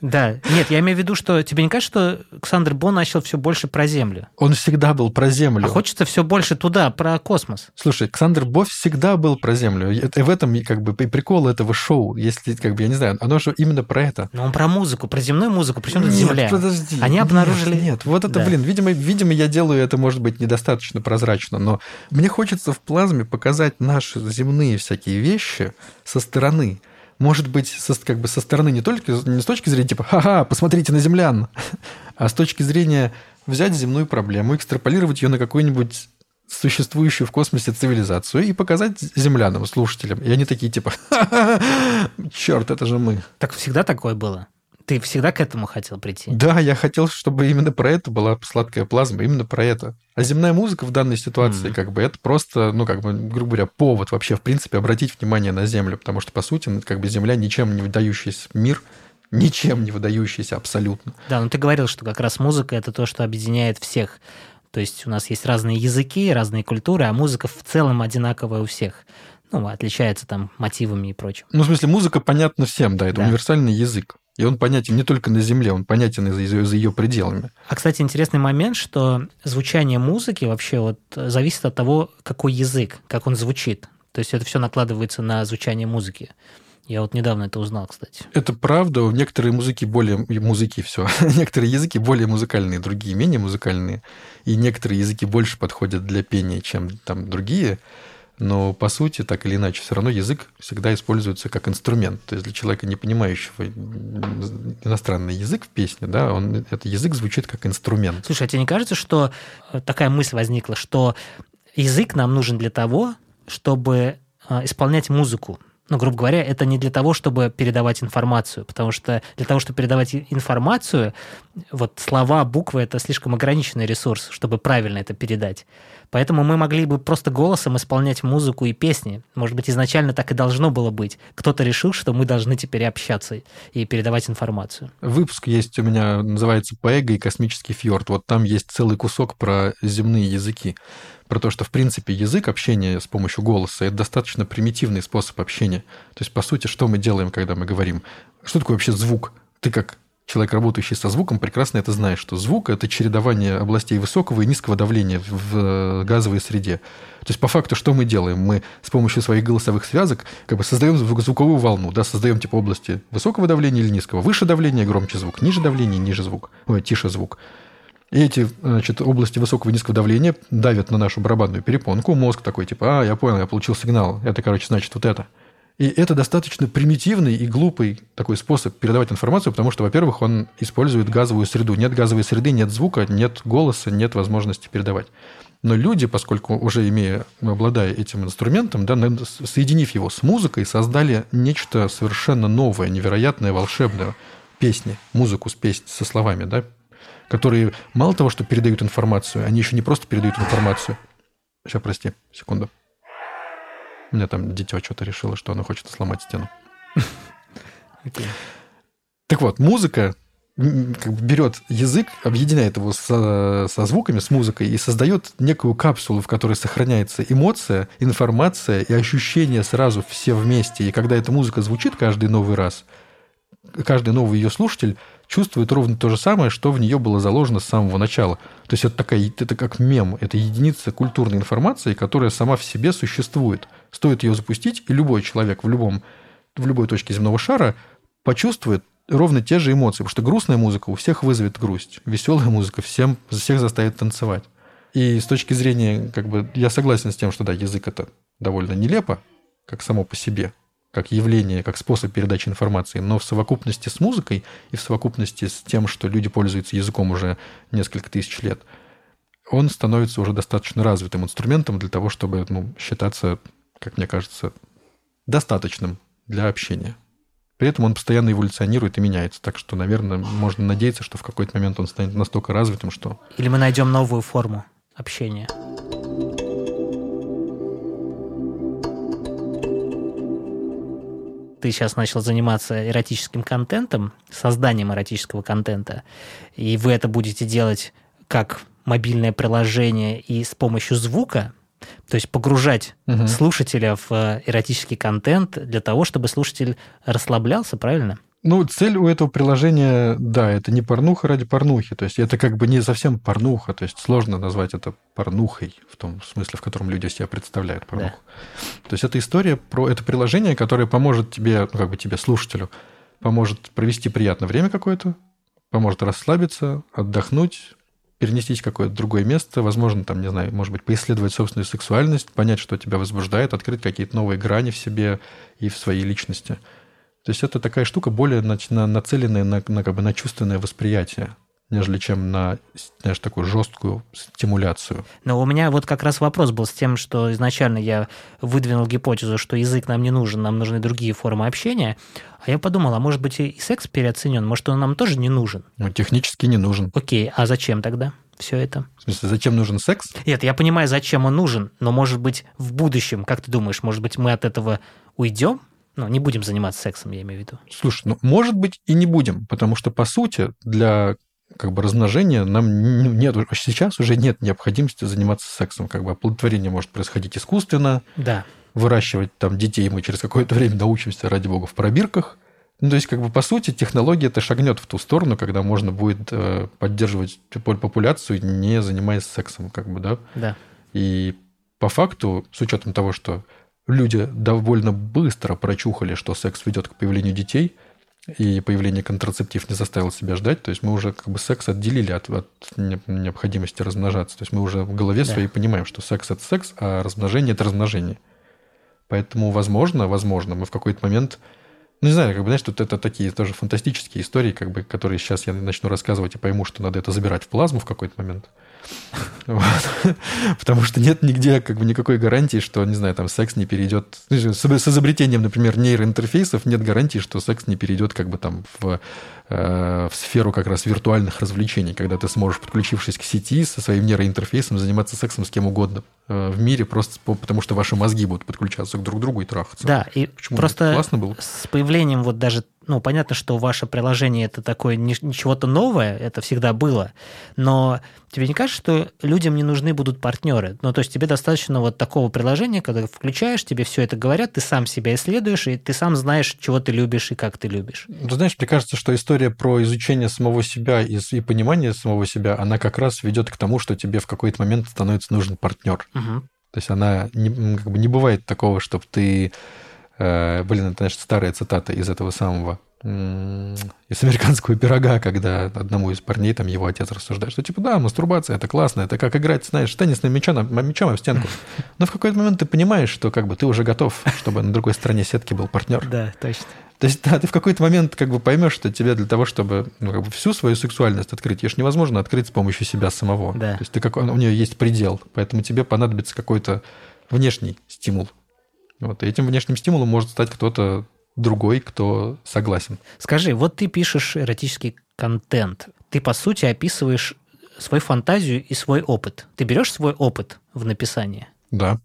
S1: Да, нет, я имею в виду, что тебе не кажется, что Александр Бо начал все больше про Землю?
S2: Он всегда был про Землю.
S1: А хочется все больше туда, про космос.
S2: Слушай, Александр Бо всегда был про Землю. И в этом как бы прикол этого шоу, если, как бы, я не знаю, оно же именно про это.
S1: Но он про музыку, про земную музыку, причем тут Земля.
S2: подожди.
S1: Они обнаружили...
S2: Нет, нет, вот это, да. блин, видимо, видимо, я делаю это, может быть, недостаточно прозрачно, но мне хочется в плазме показать наши земные всякие вещи со стороны может быть, со, как бы со стороны не только не с точки зрения типа «ха-ха, посмотрите на землян», а с точки зрения взять земную проблему, экстраполировать ее на какую-нибудь существующую в космосе цивилизацию и показать землянам, слушателям. И они такие типа «ха-ха, черт, это же мы».
S1: Так всегда такое было? Ты всегда к этому хотел прийти?
S2: Да, я хотел, чтобы именно про это была сладкая плазма, именно про это. А земная музыка в данной ситуации, mm. как бы, это просто, ну, как бы, грубо говоря, повод вообще, в принципе, обратить внимание на Землю, потому что, по сути, ну, как бы Земля ничем не выдающийся мир, ничем не выдающийся абсолютно.
S1: Да, но ты говорил, что как раз музыка это то, что объединяет всех. То есть у нас есть разные языки, разные культуры, а музыка в целом одинаковая у всех. Ну, отличается там мотивами и прочим.
S2: Ну, в смысле, музыка понятна всем, да, это да. универсальный язык. И он понятен не только на Земле, он понятен и за, за ее пределами.
S1: А, кстати, интересный момент, что звучание музыки вообще вот зависит от того, какой язык, как он звучит. То есть это все накладывается на звучание музыки. Я вот недавно это узнал, кстати.
S2: Это правда. Некоторые музыки более... Музыки, все. некоторые языки более музыкальные, другие менее музыкальные. И некоторые языки больше подходят для пения, чем там другие. Но, по сути, так или иначе, все равно язык всегда используется как инструмент. То есть для человека, не понимающего иностранный язык в песне, да, он, этот язык звучит как инструмент.
S1: Слушай, а тебе не кажется, что э, такая мысль возникла, что язык нам нужен для того, чтобы э, исполнять музыку? ну, грубо говоря, это не для того, чтобы передавать информацию, потому что для того, чтобы передавать информацию, вот слова, буквы — это слишком ограниченный ресурс, чтобы правильно это передать. Поэтому мы могли бы просто голосом исполнять музыку и песни. Может быть, изначально так и должно было быть. Кто-то решил, что мы должны теперь общаться и передавать информацию.
S2: Выпуск есть у меня, называется «Поэго и космический фьорд». Вот там есть целый кусок про земные языки про то, что, в принципе, язык общения с помощью голоса – это достаточно примитивный способ общения. То есть, по сути, что мы делаем, когда мы говорим? Что такое вообще звук? Ты как человек, работающий со звуком, прекрасно это знаешь, что звук – это чередование областей высокого и низкого давления в э, газовой среде. То есть, по факту, что мы делаем? Мы с помощью своих голосовых связок как бы создаем звуковую волну, да, создаем типа области высокого давления или низкого. Выше давление – громче звук, ниже давление – ниже звук, ой, тише звук. И эти значит, области высокого и низкого давления давят на нашу барабанную перепонку. Мозг такой, типа, а, я понял, я получил сигнал. Это, короче, значит вот это. И это достаточно примитивный и глупый такой способ передавать информацию, потому что, во-первых, он использует газовую среду. Нет газовой среды, нет звука, нет голоса, нет возможности передавать. Но люди, поскольку уже имея, обладая этим инструментом, да, соединив его с музыкой, создали нечто совершенно новое, невероятное, волшебное. Песни, музыку с песней, со словами, да, которые мало того, что передают информацию, они еще не просто передают информацию. Сейчас, прости, секунду. У меня там дитё что-то решило, что оно хочет сломать стену. Okay. Так вот, музыка как бы берет язык, объединяет его со, со звуками, с музыкой и создает некую капсулу, в которой сохраняется эмоция, информация и ощущения сразу все вместе. И когда эта музыка звучит каждый новый раз, каждый новый ее слушатель чувствует ровно то же самое, что в нее было заложено с самого начала. То есть это, такая, это как мем, это единица культурной информации, которая сама в себе существует. Стоит ее запустить, и любой человек в, любом, в любой точке земного шара почувствует ровно те же эмоции. Потому что грустная музыка у всех вызовет грусть. Веселая музыка всем, всех заставит танцевать. И с точки зрения, как бы, я согласен с тем, что да, язык это довольно нелепо, как само по себе как явление, как способ передачи информации, но в совокупности с музыкой и в совокупности с тем, что люди пользуются языком уже несколько тысяч лет, он становится уже достаточно развитым инструментом для того, чтобы ну, считаться, как мне кажется, достаточным для общения. При этом он постоянно эволюционирует и меняется. Так что, наверное, можно надеяться, что в какой-то момент он станет настолько развитым, что...
S1: Или мы найдем новую форму общения. Ты сейчас начал заниматься эротическим контентом, созданием эротического контента, и вы это будете делать как мобильное приложение и с помощью звука, то есть погружать угу. слушателя в э, эротический контент для того, чтобы слушатель расслаблялся, правильно?
S2: Ну, цель у этого приложения, да, это не порнуха ради порнухи. То есть это как бы не совсем порнуха. То есть сложно назвать это порнухой в том смысле, в котором люди себя представляют порнуху. Да. То есть это история про это приложение, которое поможет тебе, ну, как бы тебе, слушателю, поможет провести приятное время какое-то, поможет расслабиться, отдохнуть, перенестись в какое-то другое место, возможно, там, не знаю, может быть, поисследовать собственную сексуальность, понять, что тебя возбуждает, открыть какие-то новые грани в себе и в своей личности – то есть это такая штука более нацеленная на, на, как бы, на чувственное восприятие нежели чем на, знаешь, такую жесткую стимуляцию.
S1: Но у меня вот как раз вопрос был с тем, что изначально я выдвинул гипотезу, что язык нам не нужен, нам нужны другие формы общения. А я подумал, а может быть и секс переоценен, может он нам тоже не нужен?
S2: Ну, технически не нужен.
S1: Окей, а зачем тогда? все это.
S2: В смысле, зачем нужен секс?
S1: Нет, я понимаю, зачем он нужен, но, может быть, в будущем, как ты думаешь, может быть, мы от этого уйдем? Ну, не будем заниматься сексом, я имею в виду.
S2: Слушай, ну, может быть, и не будем, потому что, по сути, для как бы размножения нам нет, сейчас уже нет необходимости заниматься сексом. Как бы оплодотворение может происходить искусственно.
S1: Да.
S2: Выращивать там детей мы через какое-то время научимся, ради бога, в пробирках. Ну, то есть, как бы, по сути, технология это шагнет в ту сторону, когда можно будет э, поддерживать популяцию, не занимаясь сексом, как бы, да?
S1: Да.
S2: И по факту, с учетом того, что люди довольно быстро прочухали, что секс ведет к появлению детей, и появление контрацептив не заставило себя ждать. То есть мы уже как бы секс отделили от, от необходимости размножаться. То есть мы уже в голове да. своей понимаем, что секс – это секс, а размножение – это размножение. Поэтому, возможно, возможно, мы в какой-то момент ну, не знаю, как бы, знаешь, тут это такие тоже фантастические истории, как бы, которые сейчас я начну рассказывать и пойму, что надо это забирать в плазму в какой-то момент. Вот. Потому что нет нигде как бы никакой гарантии, что, не знаю, там секс не перейдет... Ну, с изобретением, например, нейроинтерфейсов нет гарантии, что секс не перейдет как бы там в, в сферу как раз виртуальных развлечений, когда ты сможешь, подключившись к сети со своим нейроинтерфейсом, заниматься сексом с кем угодно э, в мире, просто потому что ваши мозги будут подключаться друг к другу и трахаться.
S1: Да, и Почему? просто Классно было. с появлением вот даже ну, понятно, что ваше приложение это такое ничего-то новое, это всегда было, но тебе не кажется, что людям не нужны будут партнеры? Ну, то есть тебе достаточно вот такого приложения, когда включаешь, тебе все это говорят, ты сам себя исследуешь, и ты сам знаешь, чего ты любишь и как ты любишь.
S2: Ты знаешь, мне кажется, что история про изучение самого себя и, и понимание самого себя, она как раз ведет к тому, что тебе в какой-то момент становится нужен партнер. Угу. То есть она не, как бы не бывает такого, чтобы ты Э, блин, это, значит, старая цитата из этого самого из американского пирога, когда одному из парней там его отец рассуждает, что типа, да, мастурбация, это классно, это как играть, знаешь, теннисным мячом, мячом в стенку. Но в какой-то момент ты понимаешь, что как бы ты уже готов, чтобы на другой стороне сетки был партнер.
S1: Да, точно.
S2: То есть, да, ты в какой-то момент как бы поймешь, что тебе для того, чтобы ну, как бы всю свою сексуальность открыть, ее же невозможно открыть с помощью себя самого. Да. То есть ты как, у нее есть предел, поэтому тебе понадобится какой-то внешний стимул. Вот, и этим внешним стимулом может стать кто-то другой, кто согласен.
S1: Скажи, вот ты пишешь эротический контент. Ты, по сути, описываешь свою фантазию и свой опыт. Ты берешь свой опыт в написании?
S2: Да,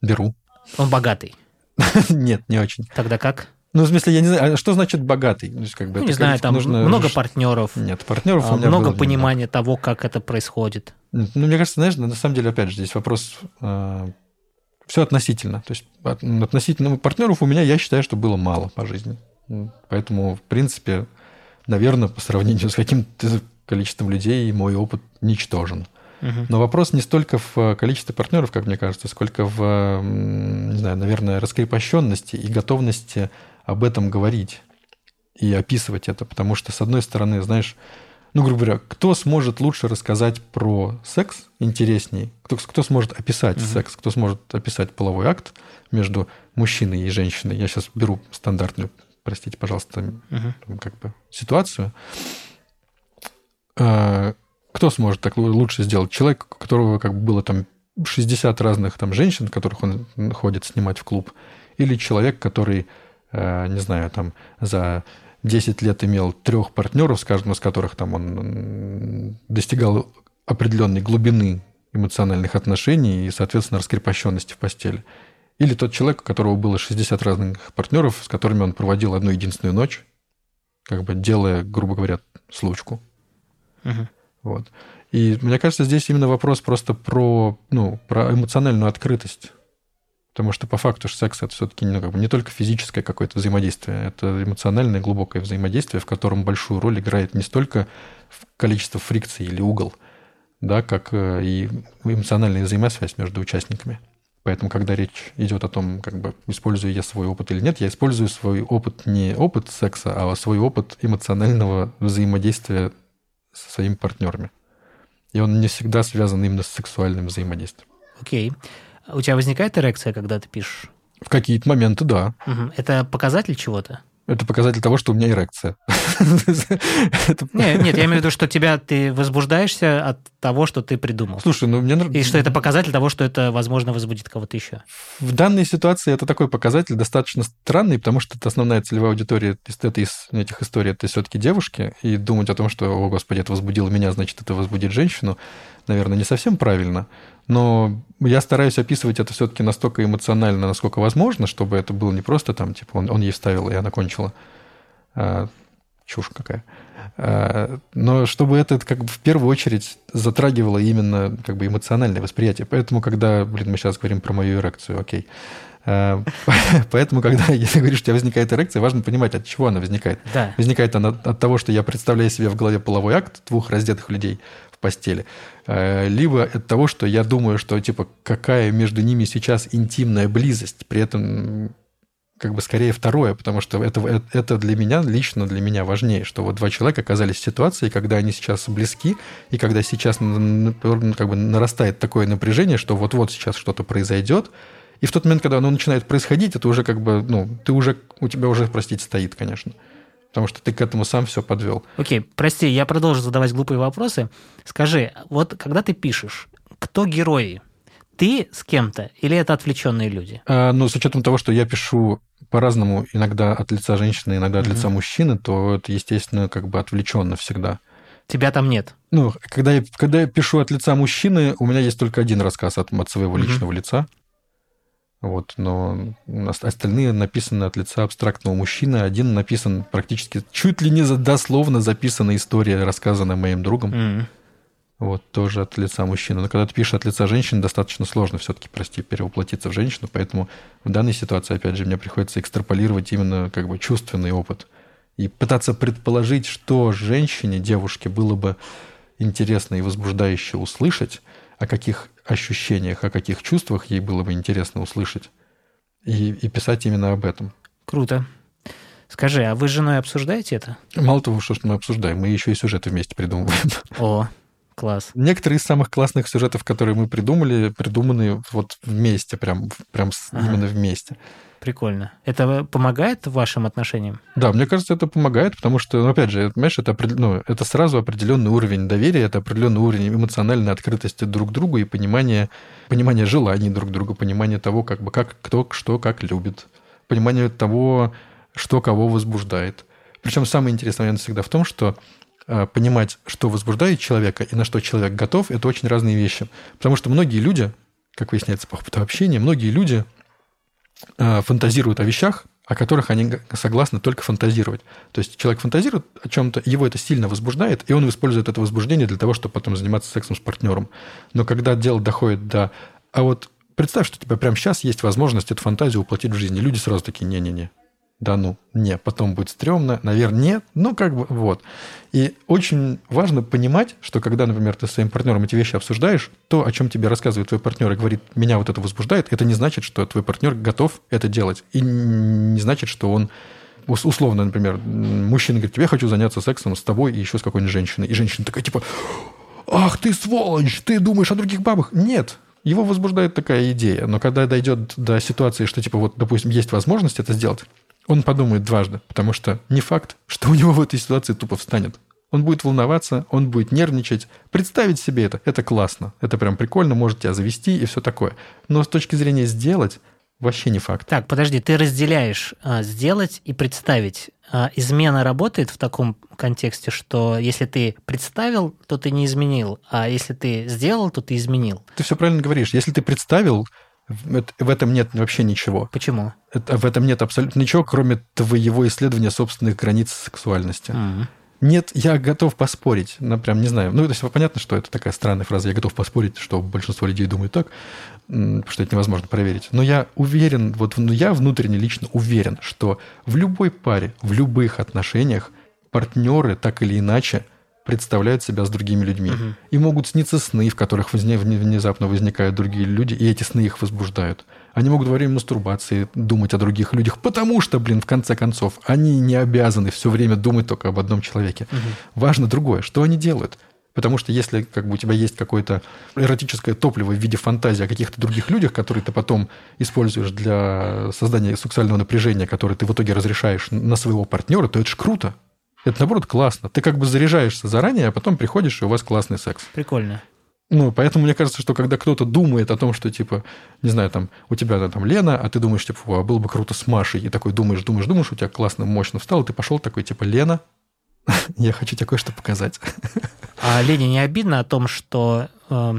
S2: беру.
S1: Он богатый?
S2: Нет, не очень.
S1: Тогда как?
S2: Ну, в смысле, я не знаю, а что значит богатый? То
S1: есть, как бы, ну, не знаю, там нужно... много партнеров.
S2: Нет, партнеров
S1: а, у меня Много понимания того, как это происходит.
S2: Ну, мне кажется, знаешь, на самом деле, опять же, здесь вопрос а, все относительно. То есть относительно партнеров у меня, я считаю, что было мало по жизни. Поэтому, в принципе, наверное, по сравнению с каким-то количеством людей мой опыт ничтожен. Но вопрос не столько в количестве партнеров, как мне кажется, сколько в, не знаю, наверное, раскрепощенности и готовности об этом говорить и описывать это. Потому что, с одной стороны, знаешь, ну, грубо говоря, кто сможет лучше рассказать про секс интереснее, кто, кто сможет описать угу. секс, кто сможет описать половой акт между мужчиной и женщиной. Я сейчас беру стандартную, простите, пожалуйста, угу. как бы ситуацию. А, кто сможет так лучше сделать? Человек, у которого как бы было там 60 разных там женщин, которых он ходит снимать в клуб, или человек, который, не знаю, там за 10 лет имел трех партнеров, с каждым из которых там он достигал определенной глубины эмоциональных отношений и, соответственно, раскрепощенности в постели. Или тот человек, у которого было 60 разных партнеров, с которыми он проводил одну единственную ночь, как бы делая, грубо говоря, случку. Угу. Вот. И мне кажется, здесь именно вопрос просто про, ну, про эмоциональную открытость. Потому что по факту секс это все-таки ну, не только физическое какое-то взаимодействие, это эмоциональное глубокое взаимодействие, в котором большую роль играет не столько количество фрикций или угол, да, как э, и эмоциональная взаимосвязь между участниками. Поэтому, когда речь идет о том, как бы использую я свой опыт или нет, я использую свой опыт не опыт секса, а свой опыт эмоционального взаимодействия со своими партнерами. И он не всегда связан именно с сексуальным взаимодействием.
S1: Окей. Okay. У тебя возникает эрекция, когда ты пишешь?
S2: В какие-то моменты, да.
S1: Угу. Это показатель чего-то?
S2: Это показатель того, что у меня эрекция.
S1: Нет, нет, я имею в виду, что тебя ты возбуждаешься от того, что ты придумал.
S2: Слушай, ну мне
S1: И что это показатель того, что это, возможно, возбудит кого-то еще.
S2: В данной ситуации это такой показатель достаточно странный, потому что это основная целевая аудитория этой, из этих историй это все-таки девушки, и думать о том, что, о господи, это возбудило меня, значит, это возбудит женщину, наверное, не совсем правильно. Но я стараюсь описывать это все-таки настолько эмоционально, насколько возможно, чтобы это было не просто там, типа, он, он ей вставил, и она кончила. А, чушь какая. А, но чтобы это как бы в первую очередь затрагивало именно как бы эмоциональное восприятие. Поэтому, когда, блин, мы сейчас говорим про мою эрекцию, окей, Э, поэтому, когда ты говоришь, что у тебя возникает эрекция, важно понимать, от чего она возникает.
S1: Да.
S2: Возникает она от того, что я представляю себе в голове половой акт двух раздетых людей постели, э, либо от того, что я думаю, что, типа, какая между ними сейчас интимная близость, при этом как бы скорее второе, потому что это, это для меня, лично для меня важнее, что вот два человека оказались в ситуации, когда они сейчас близки, и когда сейчас как бы нарастает такое напряжение, что вот-вот сейчас что-то произойдет, и в тот момент, когда оно начинает происходить, это уже как бы, ну, ты уже, у тебя уже, простите, стоит, конечно. Потому что ты к этому сам все подвел.
S1: Окей, okay, прости, я продолжу задавать глупые вопросы. Скажи, вот когда ты пишешь, кто герои? Ты с кем-то или это отвлеченные люди?
S2: А, ну, с учетом того, что я пишу по-разному, иногда от лица женщины, иногда от mm-hmm. лица мужчины, то это, естественно, как бы отвлеченно всегда.
S1: Тебя там нет?
S2: Ну, когда я, когда я пишу от лица мужчины, у меня есть только один рассказ от, от своего mm-hmm. личного лица. Вот, но остальные написаны от лица абстрактного мужчины. Один написан практически чуть ли не дословно записана история, рассказанная моим другом. Mm-hmm. Вот, тоже от лица мужчины. Но когда ты пишешь от лица женщины, достаточно сложно все-таки, прости, перевоплотиться в женщину. Поэтому в данной ситуации, опять же, мне приходится экстраполировать именно как бы чувственный опыт. И пытаться предположить, что женщине, девушке было бы интересно и возбуждающе услышать, о каких ощущениях, о каких чувствах ей было бы интересно услышать. И, и писать именно об этом.
S1: Круто. Скажи, а вы с женой обсуждаете это?
S2: Мало того, что мы обсуждаем, мы еще и сюжеты вместе придумываем.
S1: О, Класс.
S2: Некоторые из самых классных сюжетов, которые мы придумали, придуманы вот вместе, прям, прям ага. именно вместе.
S1: Прикольно. Это помогает вашим отношениям?
S2: Да, мне кажется, это помогает, потому что, ну, опять же, понимаешь, это, ну, это сразу определенный уровень доверия, это определенный уровень эмоциональной открытости друг к другу и понимания, понимания желаний друг друга, понимания того, как бы, как кто что как любит, понимание того, что кого возбуждает. Причем самое интересное, наверное, всегда в том, что Э, понимать, что возбуждает человека и на что человек готов, это очень разные вещи. Потому что многие люди, как выясняется по опыту общения, многие люди фантазируют о вещах, о которых они согласны только фантазировать. То есть человек фантазирует о чем-то, его это сильно возбуждает, и он использует это возбуждение для того, чтобы потом заниматься сексом с партнером. Но когда дело доходит до... А вот представь, что у тебя прямо сейчас есть возможность эту фантазию воплотить в жизни. Люди сразу такие, не-не-не, да ну, не, потом будет стрёмно, наверное, нет, ну как бы вот. И очень важно понимать, что когда, например, ты с своим партнером эти вещи обсуждаешь, то, о чем тебе рассказывает твой партнер и говорит, меня вот это возбуждает, это не значит, что твой партнер готов это делать. И не значит, что он условно, например, мужчина говорит, тебе хочу заняться сексом с тобой и еще с какой-нибудь женщиной. И женщина такая, типа, ах ты сволочь, ты думаешь о других бабах. Нет, его возбуждает такая идея. Но когда дойдет до ситуации, что, типа, вот, допустим, есть возможность это сделать, он подумает дважды, потому что не факт, что у него в этой ситуации тупо встанет. Он будет волноваться, он будет нервничать. Представить себе это, это классно. Это прям прикольно, может тебя завести и все такое. Но с точки зрения сделать, вообще не факт.
S1: Так, подожди, ты разделяешь а, сделать и представить. А, измена работает в таком контексте, что если ты представил, то ты не изменил, а если ты сделал, то ты изменил.
S2: Ты все правильно говоришь. Если ты представил, в этом нет вообще ничего.
S1: Почему?
S2: Это, в этом нет абсолютно ничего, кроме твоего исследования собственных границ сексуальности. Mm-hmm. Нет, я готов поспорить. Ну, прям не знаю. Ну, то есть понятно, что это такая странная фраза. Я готов поспорить, что большинство людей думают так, что это невозможно проверить. Но я уверен, вот ну, я внутренне лично уверен, что в любой паре, в любых отношениях партнеры так или иначе представляют себя с другими людьми. Угу. И могут сниться сны, в которых внезапно возникают другие люди, и эти сны их возбуждают. Они могут во время мастурбации думать о других людях, потому что, блин, в конце концов, они не обязаны все время думать только об одном человеке. Угу. Важно другое, что они делают. Потому что если как бы, у тебя есть какое-то эротическое топливо в виде фантазии о каких-то других людях, которые ты потом используешь для создания сексуального напряжения, которое ты в итоге разрешаешь на своего партнера, то это же круто. Это, наоборот, классно. Ты как бы заряжаешься заранее, а потом приходишь, и у вас классный секс.
S1: Прикольно.
S2: Ну, поэтому мне кажется, что когда кто-то думает о том, что, типа, не знаю, там, у тебя там Лена, а ты думаешь, типа, а было бы круто с Машей, и такой думаешь, думаешь, думаешь, у тебя классно, мощно встал, и ты пошел такой, типа, Лена, я хочу тебе кое-что показать.
S1: А Лене не обидно о том, что э,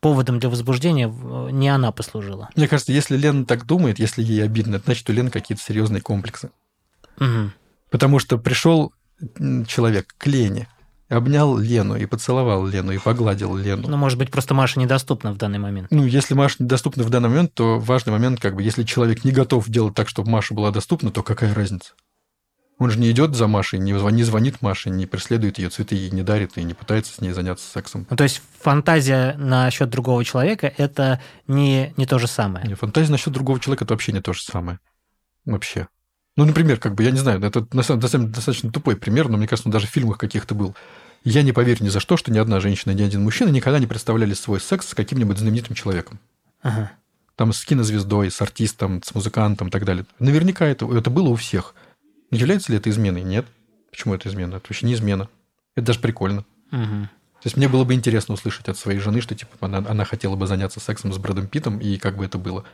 S1: поводом для возбуждения не она послужила?
S2: Мне кажется, если Лена так думает, если ей обидно, значит, у Лены какие-то серьезные комплексы. Угу. Потому что пришел человек к Лене обнял Лену, и поцеловал Лену, и погладил Лену.
S1: Ну, может быть, просто Маша недоступна в данный момент.
S2: Ну, если Маша недоступна в данный момент, то важный момент, как бы, если человек не готов делать так, чтобы Маша была доступна, то какая разница? Он же не идет за Машей, не, не звонит Маше, не преследует ее, цветы ей не дарит и не пытается с ней заняться сексом.
S1: Ну, то есть фантазия насчет другого человека – это не, не то же самое?
S2: Не, фантазия насчет другого человека – это вообще не то же самое. Вообще. Ну, например, как бы, я не знаю, это на самом деле достаточно тупой пример, но мне кажется, он даже в фильмах каких-то был. Я не поверю ни за что, что ни одна женщина, ни один мужчина никогда не представляли свой секс с каким-нибудь знаменитым человеком.
S1: Ага.
S2: Там с кинозвездой, с артистом, с музыкантом и так далее. Наверняка это, это было у всех – Является ли это изменой? Нет. Почему это измена? Это вообще не измена. Это даже прикольно.
S1: Угу.
S2: То есть мне было бы интересно услышать от своей жены, что типа она, она хотела бы заняться сексом с Брэдом Питом, и как бы это было.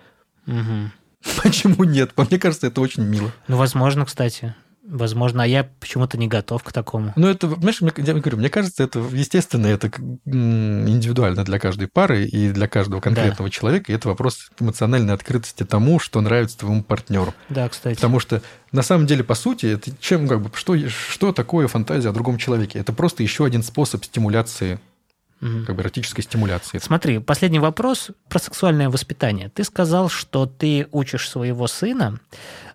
S1: Угу.
S2: Почему нет? Мне кажется, это очень мило.
S1: Ну, возможно, кстати. Возможно, а я почему-то не готов к такому.
S2: Ну, это, знаешь, я говорю, мне кажется, это, естественно, это индивидуально для каждой пары и для каждого конкретного да. человека. И это вопрос эмоциональной открытости тому, что нравится твоему партнеру.
S1: Да, кстати.
S2: Потому что на самом деле, по сути, это чем, как бы, что, что такое фантазия о другом человеке? Это просто еще один способ стимуляции как бы эротической стимуляции.
S1: Смотри, последний вопрос про сексуальное воспитание. Ты сказал, что ты учишь своего сына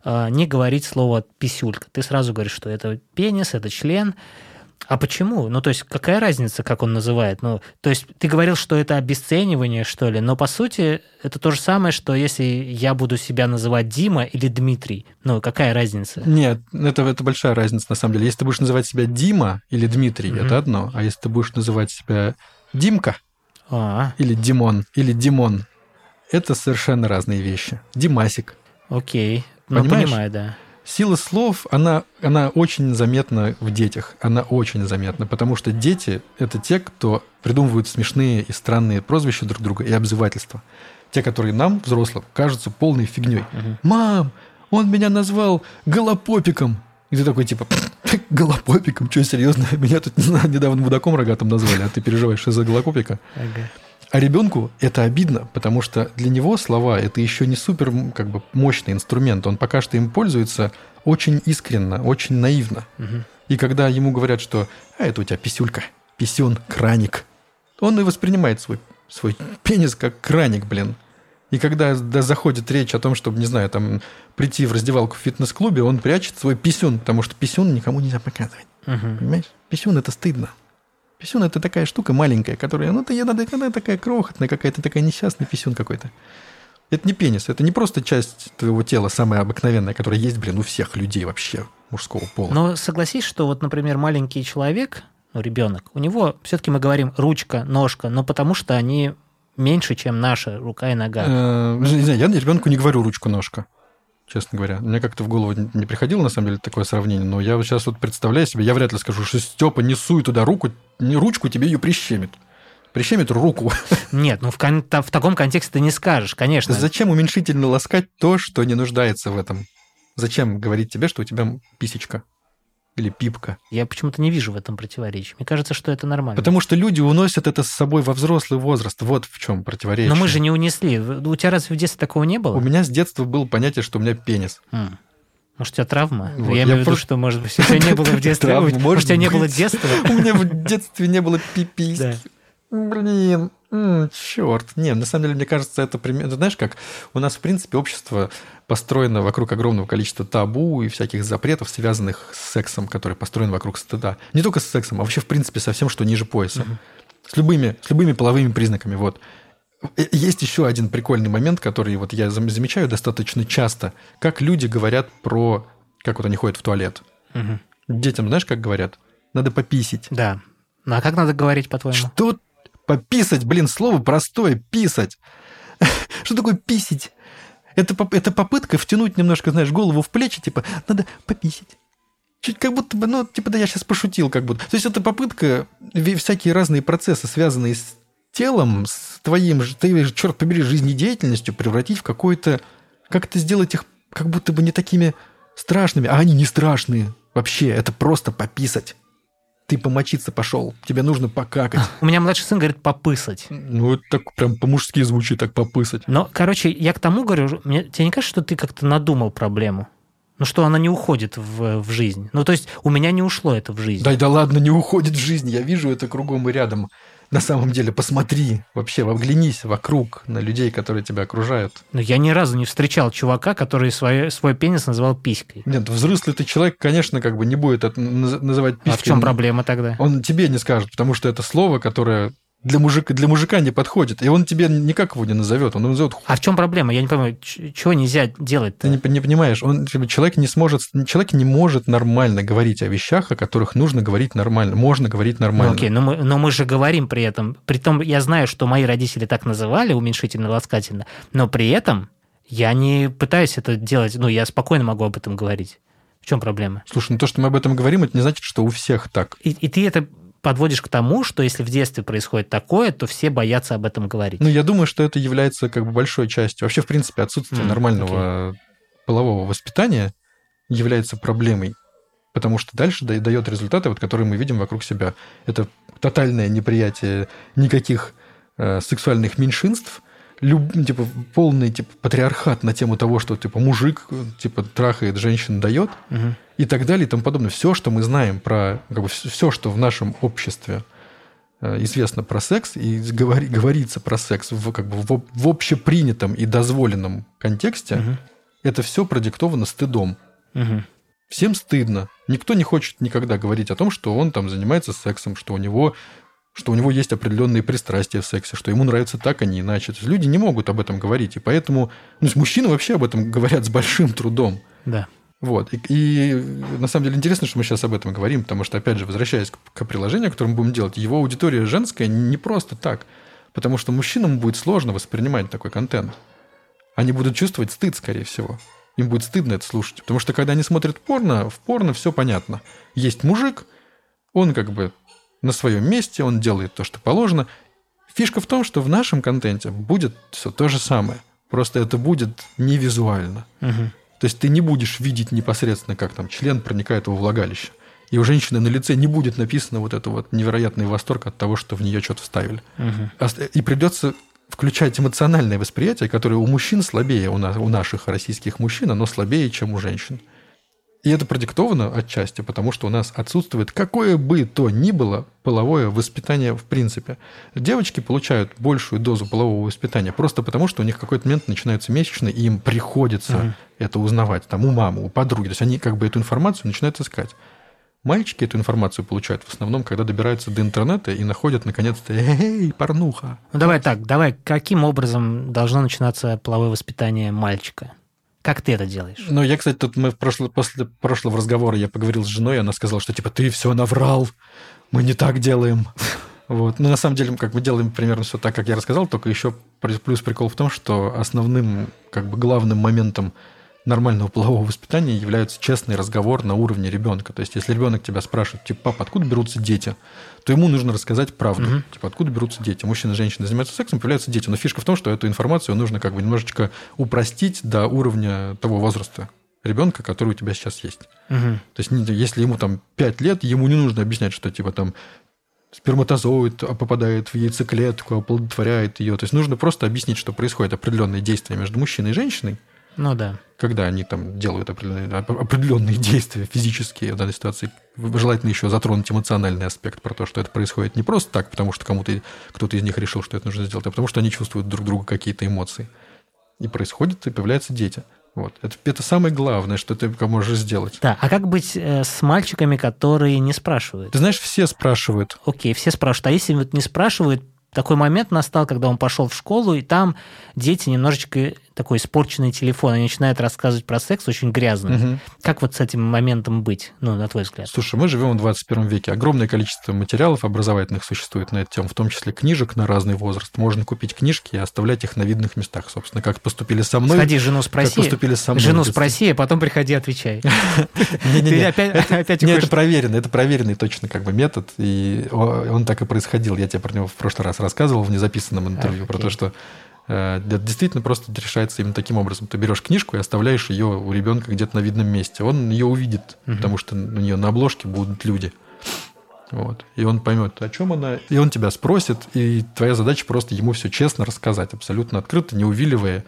S1: э, не говорить слово «писюлька». Ты сразу говоришь, что это пенис, это член. А почему? Ну, то есть, какая разница, как он называет? Ну, то есть, ты говорил, что это обесценивание, что ли, но по сути это то же самое, что если я буду себя называть Дима или Дмитрий. Ну, какая разница?
S2: Нет, это, это большая разница на самом деле. Если ты будешь называть себя Дима или Дмитрий, mm-hmm. это одно. А если ты будешь называть себя Димка
S1: а.
S2: или Димон или Димон, это совершенно разные вещи. Димасик.
S1: Окей. Ну, понимаю, да.
S2: Сила слов, она, она очень заметна в детях. Она очень заметна, потому что дети – это те, кто придумывают смешные и странные прозвища друг друга и обзывательства. Те, которые нам, взрослым, кажутся полной фигней.
S1: Угу.
S2: «Мам, он меня назвал голопопиком!» И ты такой, типа, голопопиком? Что, серьезно? Меня тут недавно мудаком рогатым назвали, а ты переживаешь из-за голопопика?
S1: Ага.
S2: А ребенку это обидно, потому что для него слова это еще не супер как бы мощный инструмент. Он пока что им пользуется очень искренно, очень наивно.
S1: Угу.
S2: И когда ему говорят, что а это у тебя писюлька, писюн, краник, он и воспринимает свой, свой пенис как краник, блин. И когда да, заходит речь о том, чтобы, не знаю, там прийти в раздевалку в фитнес-клубе, он прячет свой писюн, потому что писюн никому нельзя показывать.
S1: Угу.
S2: Понимаешь? Писюн это стыдно. Писюн это такая штука маленькая, которая, ну, ты надо, она такая крохотная какая-то, такая несчастный писюн какой-то. Это не пенис, это не просто часть твоего тела, самая обыкновенная, которая есть, блин, у всех людей вообще мужского пола.
S1: Но согласись, что вот, например, маленький человек, ну, ребенок, у него все-таки мы говорим ручка, ножка, но потому что они меньше, чем наша рука и нога.
S2: Э, не знаю, я ребенку не говорю ручку-ножка, честно говоря. Мне как-то в голову не приходило, на самом деле, такое сравнение, но я сейчас вот представляю себе, я вряд ли скажу, что Степа, не суй туда руку, не ручку, тебе ее прищемит. Прищемит руку.
S1: Нет, ну в, кон- в таком контексте ты не скажешь, конечно.
S2: Зачем уменьшительно ласкать то, что не нуждается в этом? Зачем говорить тебе, что у тебя писечка? Или пипка.
S1: Я почему-то не вижу в этом противоречия. Мне кажется, что это нормально.
S2: Потому что люди уносят это с собой во взрослый возраст. Вот в чем противоречие.
S1: Но мы же не унесли. У тебя разве в детстве такого не было?
S2: У меня с детства было понятие, что у меня пенис.
S1: М. Может, у тебя травма? Вот, я, имею в виду, что, может быть, у тебя не было в детстве. Может, у тебя не было детства.
S2: У меня в детстве не было пиписьки. Блин, черт. Не, на самом деле, мне кажется, это примерно... Знаешь, как у нас, в принципе, общество построено вокруг огромного количества табу и всяких запретов, связанных с сексом, который построен вокруг стыда. Не только с сексом, а вообще, в принципе, со всем, что ниже пояса. Угу. С любыми, с любыми половыми признаками. Вот. Э, есть еще один прикольный момент, который вот я замечаю достаточно часто. Как люди говорят про... Как вот они ходят в туалет.
S1: Угу.
S2: Детям, знаешь, как говорят? Надо пописить.
S1: Да. Ну, а как надо говорить, по-твоему?
S2: Что Пописать, блин, слово простое, писать. Что такое писить? Это, это попытка втянуть немножко, знаешь, голову в плечи, типа, надо пописить. Чуть как будто бы, ну, типа, да я сейчас пошутил, как будто. То есть это попытка всякие разные процессы, связанные с телом, с твоим, твоей, черт побери, жизнедеятельностью, превратить в какое-то... Как это сделать их как будто бы не такими страшными, а они не страшные. Вообще, это просто пописать ты помочиться пошел, тебе нужно покакать.
S1: У меня младший сын говорит попысать.
S2: Ну, это так прям по-мужски звучит, так попысать.
S1: Но, короче, я к тому говорю, мне, тебе не кажется, что ты как-то надумал проблему? Ну что, она не уходит в, в жизнь. Ну то есть у меня не ушло это в жизнь.
S2: Да, да ладно, не уходит в жизнь. Я вижу это кругом и рядом. На самом деле, посмотри вообще, оглянись вокруг на людей, которые тебя окружают.
S1: Но я ни разу не встречал чувака, который свой, свой пенис называл писькой.
S2: Нет, взрослый ты человек, конечно, как бы не будет это называть писькой.
S1: А в чем проблема тогда?
S2: Он тебе не скажет, потому что это слово, которое для мужика, для мужика не подходит. И он тебе никак его не назовет. Он назовет...
S1: А в чем проблема? Я не понимаю, чего нельзя делать
S2: Ты не, не понимаешь. Он, человек, не сможет, человек не может нормально говорить о вещах, о которых нужно говорить нормально. Можно говорить нормально.
S1: Ну, окей, но мы, но мы же говорим при этом. Притом я знаю, что мои родители так называли, уменьшительно-ласкательно, но при этом я не пытаюсь это делать. Ну, я спокойно могу об этом говорить. В чем проблема?
S2: Слушай, ну то, что мы об этом говорим, это не значит, что у всех так.
S1: И, и ты это подводишь к тому, что если в детстве происходит такое, то все боятся об этом говорить.
S2: Ну, я думаю, что это является как бы большой частью. Вообще, в принципе, отсутствие mm, нормального okay. полового воспитания является проблемой, потому что дальше дает результаты, вот, которые мы видим вокруг себя. Это тотальное неприятие никаких э, сексуальных меньшинств, люб, типа, полный типа, патриархат на тему того, что типа мужик типа трахает, женщин дает, угу. И так далее и тому подобное. Все, что мы знаем про как бы, все, что в нашем обществе э, известно про секс и говори, говорится про секс в, как бы, в, в общепринятом и дозволенном контексте, угу. это все продиктовано стыдом. Угу. Всем стыдно. Никто не хочет никогда говорить о том, что он там занимается сексом, что у него что у него есть определенные пристрастия в сексе, что ему нравится так, а не иначе. То есть люди не могут об этом говорить, и поэтому ну, мужчины вообще об этом говорят с большим трудом.
S1: Да.
S2: Вот. И, и на самом деле интересно, что мы сейчас об этом говорим, потому что, опять же, возвращаясь к, к приложению, которое мы будем делать, его аудитория женская не просто так, потому что мужчинам будет сложно воспринимать такой контент. Они будут чувствовать стыд, скорее всего. Им будет стыдно это слушать. Потому что когда они смотрят порно, в порно все понятно. Есть мужик, он как бы на своем месте, он делает то, что положено. Фишка в том, что в нашем контенте будет все то же самое. Просто это будет не визуально. Угу. То есть ты не будешь видеть непосредственно, как там член проникает во влагалище. И у женщины на лице не будет написано вот это вот невероятный восторг от того, что в нее что-то вставили. Угу. И придется включать эмоциональное восприятие, которое у мужчин слабее, у, нас, у наших российских мужчин, оно слабее, чем у женщин. И это продиктовано отчасти, потому что у нас отсутствует какое бы то ни было половое воспитание в принципе. Девочки получают большую дозу полового воспитания просто потому, что у них в какой-то момент начинаются месячные, и им приходится угу. это узнавать там у мамы, у подруги. То есть они как бы эту информацию начинают искать. Мальчики эту информацию получают в основном, когда добираются до интернета и находят наконец-то «Эй, порнуха!».
S1: Ну давай так, давай, каким образом должно начинаться половое воспитание мальчика? Как ты это делаешь?
S2: Ну, я, кстати, тут мы в прошлый, после прошлого разговора я поговорил с женой, и она сказала, что типа ты все наврал, мы не так делаем. Вот. Но на самом деле, как мы делаем примерно все так, как я рассказал, только еще плюс прикол в том, что основным, как бы главным моментом нормального полового воспитания является честный разговор на уровне ребенка. То есть, если ребенок тебя спрашивает, типа, папа, откуда берутся дети, то ему нужно рассказать правду. Угу. Типа, откуда берутся дети? Мужчина и женщина занимаются сексом, появляются дети. Но фишка в том, что эту информацию нужно как бы немножечко упростить до уровня того возраста ребенка, который у тебя сейчас есть. Угу. То есть, если ему там 5 лет, ему не нужно объяснять, что типа там сперматозоид попадает в яйцеклетку, оплодотворяет ее. То есть нужно просто объяснить, что происходит определенные действия между мужчиной и женщиной,
S1: ну да.
S2: Когда они там делают определенные, определенные действия физические в данной ситуации, желательно еще затронуть эмоциональный аспект про то, что это происходит не просто так, потому что кому-то кто-то из них решил, что это нужно сделать, а потому что они чувствуют друг друга какие-то эмоции. И происходит, и появляются дети. Вот. Это, это самое главное, что ты можешь сделать.
S1: Да, а как быть э, с мальчиками, которые не спрашивают?
S2: Ты знаешь, все спрашивают.
S1: Окей, все спрашивают. А если вот не спрашивают, такой момент настал, когда он пошел в школу, и там дети немножечко такой испорченный телефон, они начинают рассказывать про секс очень грязно. Угу. Как вот с этим моментом быть, ну, на твой взгляд?
S2: Слушай, мы живем в 21 веке. Огромное количество материалов образовательных существует на эту тему, в том числе книжек на разный возраст. Можно купить книжки и оставлять их на видных местах, собственно, как поступили со мной.
S1: Сходи, жену спроси.
S2: Как поступили со мной.
S1: Жену спроси, а потом приходи, отвечай.
S2: Не-не-не. это проверено, это проверенный точно как бы метод, и он так и происходил. Я тебе про него в прошлый раз рассказывал в незаписанном интервью, про то, что это действительно просто решается именно таким образом. Ты берешь книжку и оставляешь ее у ребенка где-то на видном месте. Он ее увидит, угу. потому что у нее на обложке будут люди. Вот. И он поймет, о чем она, и он тебя спросит, и твоя задача просто ему все честно рассказать, абсолютно открыто, не увиливая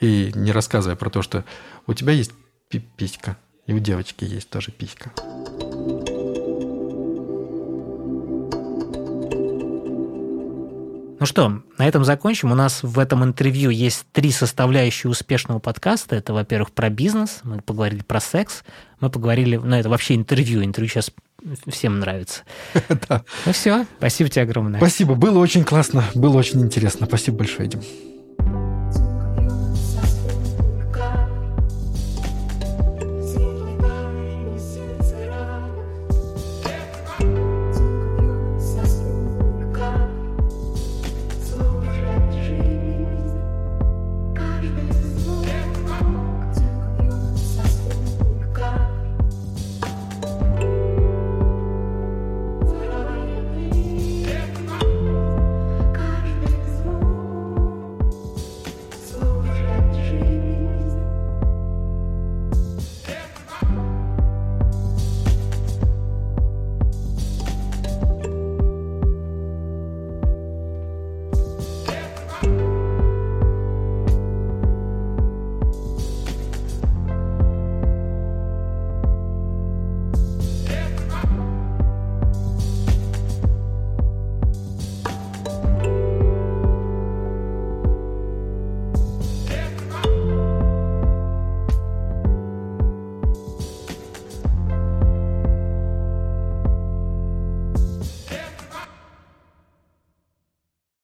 S2: и не рассказывая про то, что у тебя есть писька, И у девочки есть тоже писька.
S1: Ну что, на этом закончим. У нас в этом интервью есть три составляющие успешного подкаста. Это, во-первых, про бизнес, мы поговорили про секс, мы поговорили, ну это вообще интервью, интервью сейчас всем нравится. Да. Ну все, спасибо тебе огромное.
S2: Спасибо, было очень классно, было очень интересно. Спасибо большое, Дим.